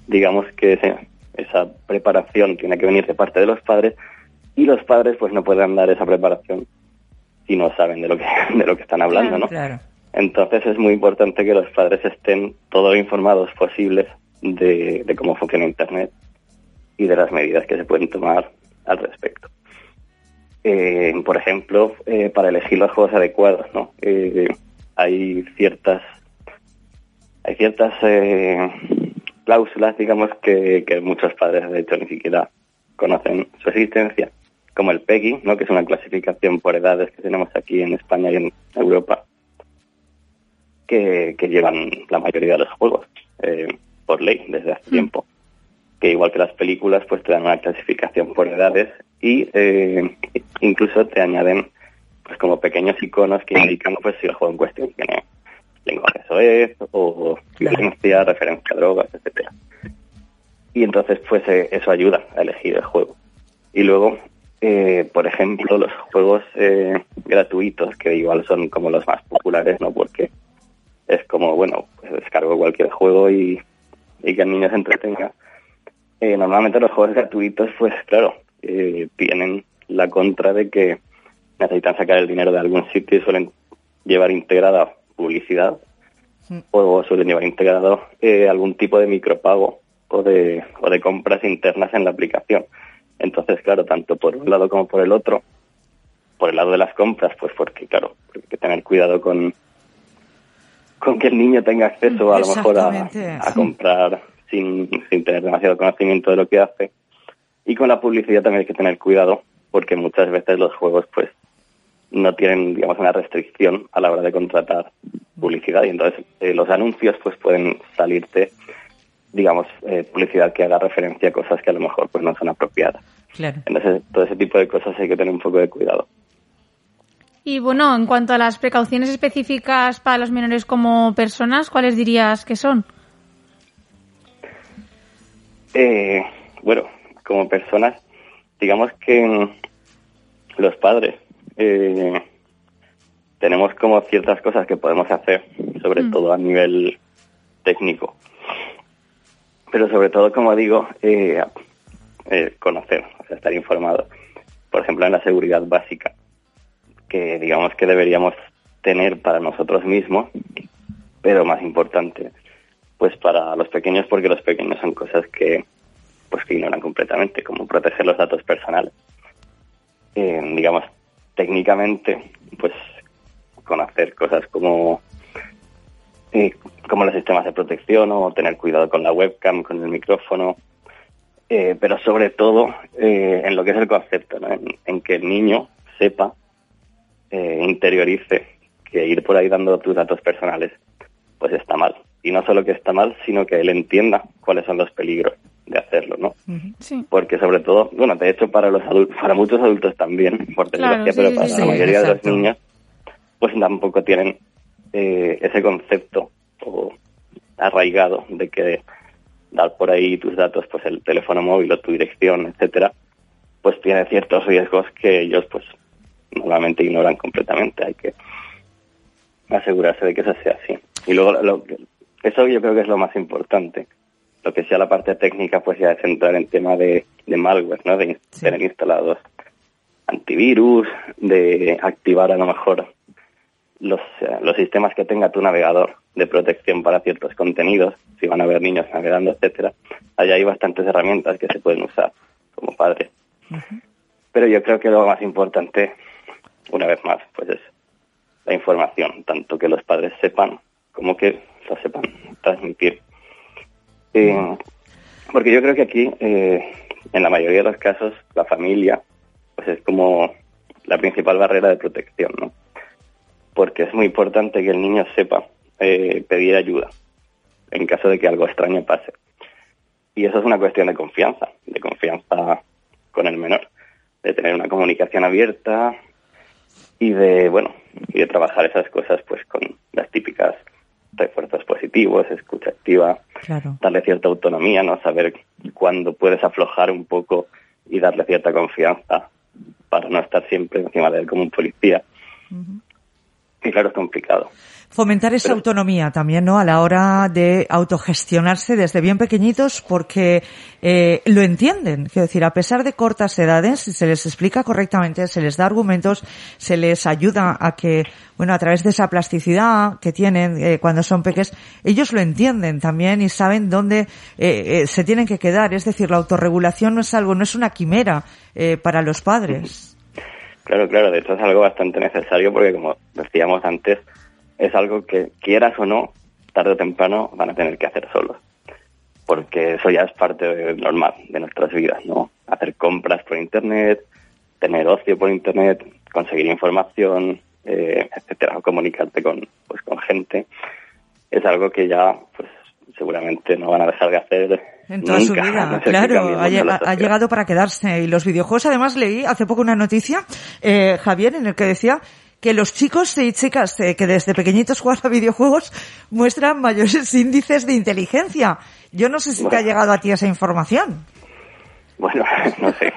digamos que esa preparación tiene que venir de parte de los padres y los padres pues no pueden dar esa preparación si no saben de lo que de lo que están hablando, ¿no? Claro. Entonces es muy importante que los padres estén todo lo informados posibles de, de cómo funciona Internet y de las medidas que se pueden tomar al respecto. Eh, por ejemplo, eh, para elegir los juegos adecuados, ¿no? Eh, hay ciertas hay ciertas eh, cláusulas, digamos, que, que muchos padres de hecho ni siquiera conocen su existencia, como el PEGI, ¿no? que es una clasificación por edades que tenemos aquí en España y en Europa, que, que llevan la mayoría de los juegos eh, por ley desde hace tiempo. Que igual que las películas, pues te dan una clasificación por edades y eh, incluso te añaden pues como pequeños iconos que indican pues si el juego en cuestión tiene lenguaje soez o violencia, referencia a drogas, etcétera. Y entonces pues eh, eso ayuda a elegir el juego. Y luego, eh, por ejemplo, los juegos eh, gratuitos, que igual son como los más populares, ¿no? Porque es como, bueno, pues descargo cualquier juego y, y que el niño se entretenga. Eh, normalmente los juegos gratuitos, pues claro, eh, tienen la contra de que necesitan sacar el dinero de algún sitio y suelen llevar integrada publicidad o suelen llevar integrado eh, algún tipo de micropago o de, o de compras internas en la aplicación. Entonces, claro, tanto por un lado como por el otro, por el lado de las compras, pues porque, claro, hay que tener cuidado con, con que el niño tenga acceso a lo mejor a, a comprar sin, sin tener demasiado conocimiento de lo que hace. Y con la publicidad también hay que tener cuidado porque muchas veces los juegos pues no tienen digamos una restricción a la hora de contratar publicidad y entonces eh, los anuncios pues pueden salirte digamos eh, publicidad que haga referencia a cosas que a lo mejor pues no son apropiadas. Claro. Entonces todo ese tipo de cosas hay que tener un poco de cuidado. Y bueno, en cuanto a las precauciones específicas para los menores como personas, ¿cuáles dirías que son? Eh, bueno, como personas, digamos que mm, los padres eh, tenemos como ciertas cosas que podemos hacer, sobre todo a nivel técnico. Pero sobre todo, como digo, eh, eh, conocer, o sea, estar informado. Por ejemplo, en la seguridad básica, que digamos que deberíamos tener para nosotros mismos, pero más importante, pues para los pequeños, porque los pequeños son cosas que pues que ignoran completamente, como proteger los datos personales. Eh, digamos, técnicamente, pues conocer cosas como eh, como los sistemas de protección o tener cuidado con la webcam, con el micrófono, eh, pero sobre todo eh, en lo que es el concepto, ¿no? en, en que el niño sepa, eh, interiorice que ir por ahí dando tus datos personales pues está mal. Y no solo que está mal, sino que él entienda cuáles son los peligros de hacerlo, ¿no? Sí. Porque sobre todo, bueno, de hecho para los adultos, para muchos adultos también, por Claro, desgracia, sí, pero sí, para sí. la mayoría de los exacto. niños, pues tampoco tienen eh, ese concepto o arraigado de que dar por ahí tus datos, pues el teléfono móvil o tu dirección, etcétera, pues tiene ciertos riesgos que ellos pues normalmente ignoran completamente. Hay que asegurarse de que eso sea así. Y luego lo que- eso yo creo que es lo más importante. Lo que sea la parte técnica, pues ya es entrar en tema de, de malware, ¿no? De Sí. tener instalados antivirus, de activar a lo mejor los, eh, los sistemas que tenga tu navegador de protección para ciertos contenidos, si van a haber niños navegando, etcétera. Allá hay bastantes herramientas que se pueden usar como padres. Pero yo creo que lo más importante, una vez más, pues es la información, tanto que los padres sepan como que lo sepan transmitir. Eh, porque yo creo que aquí, eh, en la mayoría de los casos, la familia pues es como la principal barrera de protección, ¿no? porque es muy importante que el niño sepa eh, pedir ayuda en caso de que algo extraño pase. Y eso es una cuestión de confianza, de confianza con el menor, de tener una comunicación abierta y de, bueno, y de trabajar esas cosas pues con las típicas refuerzos positivos, escucha activa, darle cierta autonomía, ¿no? Saber cuándo puedes aflojar un poco y darle cierta confianza para no estar siempre encima de él como un policía. Y claro, es complicado. Fomentar esa autonomía también, ¿no? A la hora de autogestionarse desde bien pequeñitos porque eh, lo entienden. Quiero decir, a pesar de cortas edades, se les explica correctamente, se les da argumentos, se les ayuda a que, bueno, a través de esa plasticidad que tienen eh, cuando son peques, ellos lo entienden también y saben dónde eh, se tienen que quedar. Es decir, la autorregulación no es algo, no es una quimera para los padres. Claro, claro, de hecho es algo bastante necesario porque, como decíamos antes, es algo que quieras o no, tarde o temprano van a tener que hacer solos. Porque eso ya es parte normal de nuestras vidas, ¿no? Hacer compras por Internet, tener ocio por Internet, conseguir información, eh, etcétera, comunicarte con, pues, con gente, es algo que ya, pues, seguramente no van a dejar de hacer en toda su vida, claro, ha, llegado para quedarse. Y los videojuegos, además, leí hace poco una noticia, eh, Javier, en el que decía que los chicos y chicas eh, que desde pequeñitos juegan a videojuegos muestran mayores índices de inteligencia. Yo no sé si te ha llegado a ti esa información. Bueno, no sé.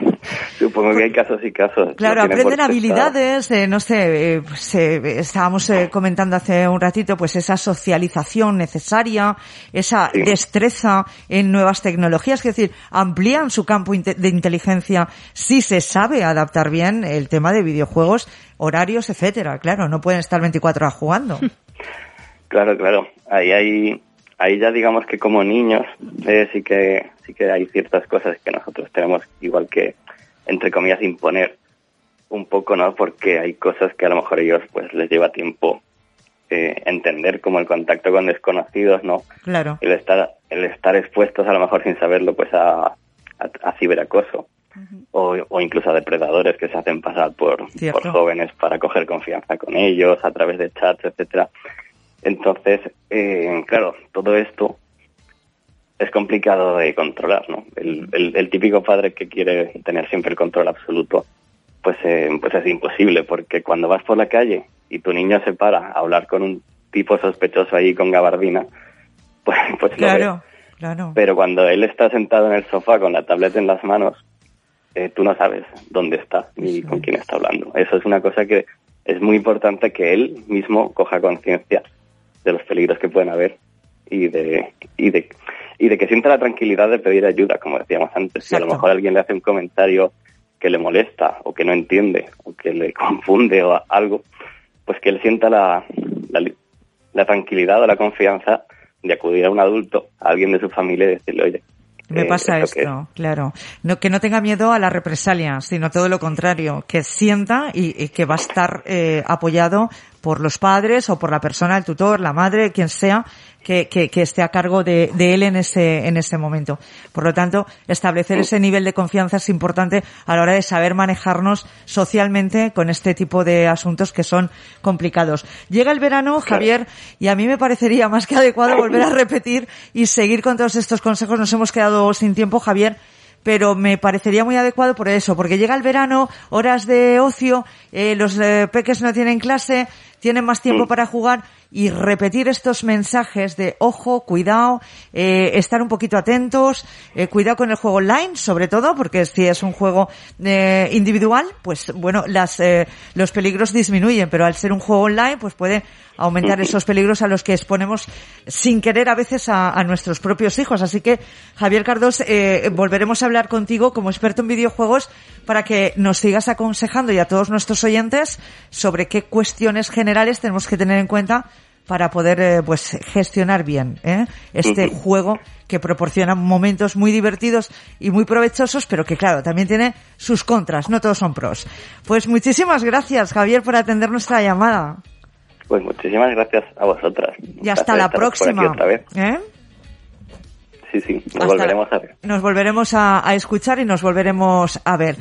Supongo que hay casos y casos. Claro, aprenden habilidades, eh, no sé, eh, pues, estábamos comentando hace un ratito, pues esa socialización necesaria, esa destreza en nuevas tecnologías, es decir, amplían su campo de inteligencia si se sabe adaptar bien el tema de videojuegos horarios, etcétera. Claro, no pueden estar 24 horas jugando. Claro, claro. Ahí hay, ahí ya digamos que como niños eh, sí que sí que hay ciertas cosas que nosotros tenemos igual que entre comillas imponer un poco, ¿no? Porque hay cosas que a lo mejor ellos pues les lleva tiempo eh, entender como el contacto con desconocidos, ¿no? Claro. El estar el estar expuestos a lo mejor sin saberlo pues a, a ciberacoso o, incluso a depredadores que se hacen pasar por, por, jóvenes para coger confianza con ellos a través de chats, etcétera. Entonces, eh, claro, todo esto es complicado de controlar, ¿no? El, el, típico padre que quiere tener siempre el control absoluto, pues, eh, pues es imposible, porque cuando vas por la calle y tu niño se para a hablar con un tipo sospechoso ahí con gabardina, pues, pues claro, claro. Pero cuando él está sentado en el sofá con la tableta en las manos eh, tú no sabes dónde está ni con quién está hablando. Eso es una cosa que es muy importante que él mismo coja conciencia de los peligros que pueden haber y de, y de, y de que sienta la tranquilidad de pedir ayuda, como decíamos antes. Si a lo mejor alguien le hace un comentario que le molesta o que no entiende o que le confunde o algo, pues que él sienta la, la, la tranquilidad o la confianza de acudir a un adulto, a alguien de su familia y decirle, oye, me eh, pasa esto, claro. No, que no tenga miedo a la represalia, sino todo lo contrario, que sienta y, que va a estar eh, apoyado por los padres o por la persona, el tutor, la madre, quien sea, que, que, esté a cargo de, de, él en ese, en ese momento. Por lo tanto, establecer ese nivel de confianza es importante a la hora de saber manejarnos socialmente con este tipo de asuntos que son complicados. Llega el verano, Javier, y a mí me parecería más que adecuado volver a repetir y seguir con todos estos consejos. Nos hemos quedado sin tiempo, Javier pero me parecería muy adecuado por eso, porque llega el verano, horas de ocio, eh, los eh, peques no tienen clase, tienen más tiempo para jugar y repetir estos mensajes de ojo, cuidado, eh, estar un poquito atentos, eh, cuidado con el juego online, sobre todo, porque si es un juego eh, individual, pues bueno, las, eh, los peligros disminuyen, pero al ser un juego online, pues puede aumentar esos peligros a los que exponemos sin querer a veces a, a nuestros propios hijos. Así que, Javier Cardos, eh, volveremos a hablar contigo como experto en videojuegos para que nos sigas aconsejando y a todos nuestros oyentes sobre qué cuestiones generales tenemos que tener en cuenta para poder eh, pues gestionar bien ¿eh? este juego que proporciona momentos muy divertidos y muy provechosos, pero que claro, también tiene sus contras, no todos son pros. Pues muchísimas gracias, Javier, por atender nuestra llamada. Pues muchísimas gracias a vosotras. Y hasta la próxima. ¿Eh? Sí, sí, nos volveremos a ver. Nos volveremos a, escuchar y nos volveremos a ver.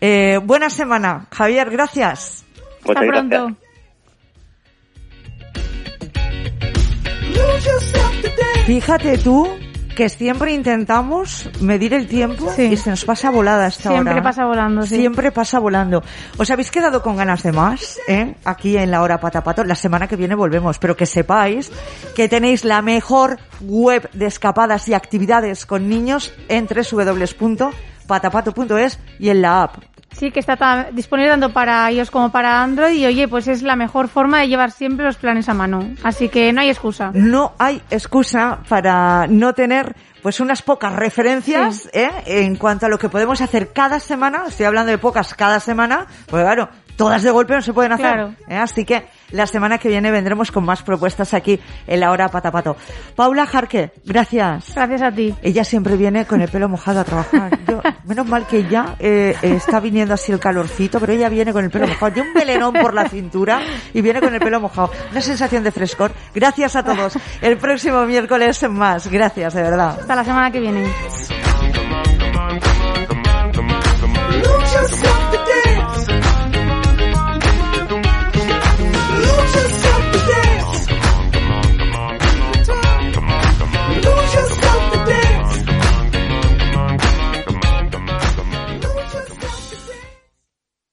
Eh, buena semana, Javier, gracias. Hasta pronto. Fíjate tú que siempre intentamos medir el tiempo Sí. y se nos pasa volada esta Siempre hora. pasa volando, sí. Siempre pasa volando. ¿Os habéis quedado con ganas de más? eh? Aquí en la hora patapato. La semana que viene volvemos, pero que sepáis que tenéis la mejor web de escapadas y actividades con niños en www.patapato.es y en la app. Sí, que está disponible tanto para iOS como para Android y oye, pues es la mejor forma de llevar siempre los planes a mano. Así que no hay excusa. no hay excusa para no tener pues unas pocas referencias ¿eh? en cuanto a lo que podemos hacer cada semana. Estoy hablando de pocas cada semana, porque claro, todas de golpe no se pueden hacer. Claro. ¿eh? Así que la semana que viene vendremos con más propuestas aquí en la hora patapato. Paula Jarque, gracias. Gracias a ti. Ella siempre viene con el pelo mojado a trabajar. Yo, menos mal que ya eh, está viniendo así el calorcito, pero ella viene con el pelo mojado. Yo un melenón por la cintura y viene con el pelo mojado. Una sensación de frescor. Gracias a todos. El próximo miércoles más. Gracias, de verdad. Hasta la semana que viene.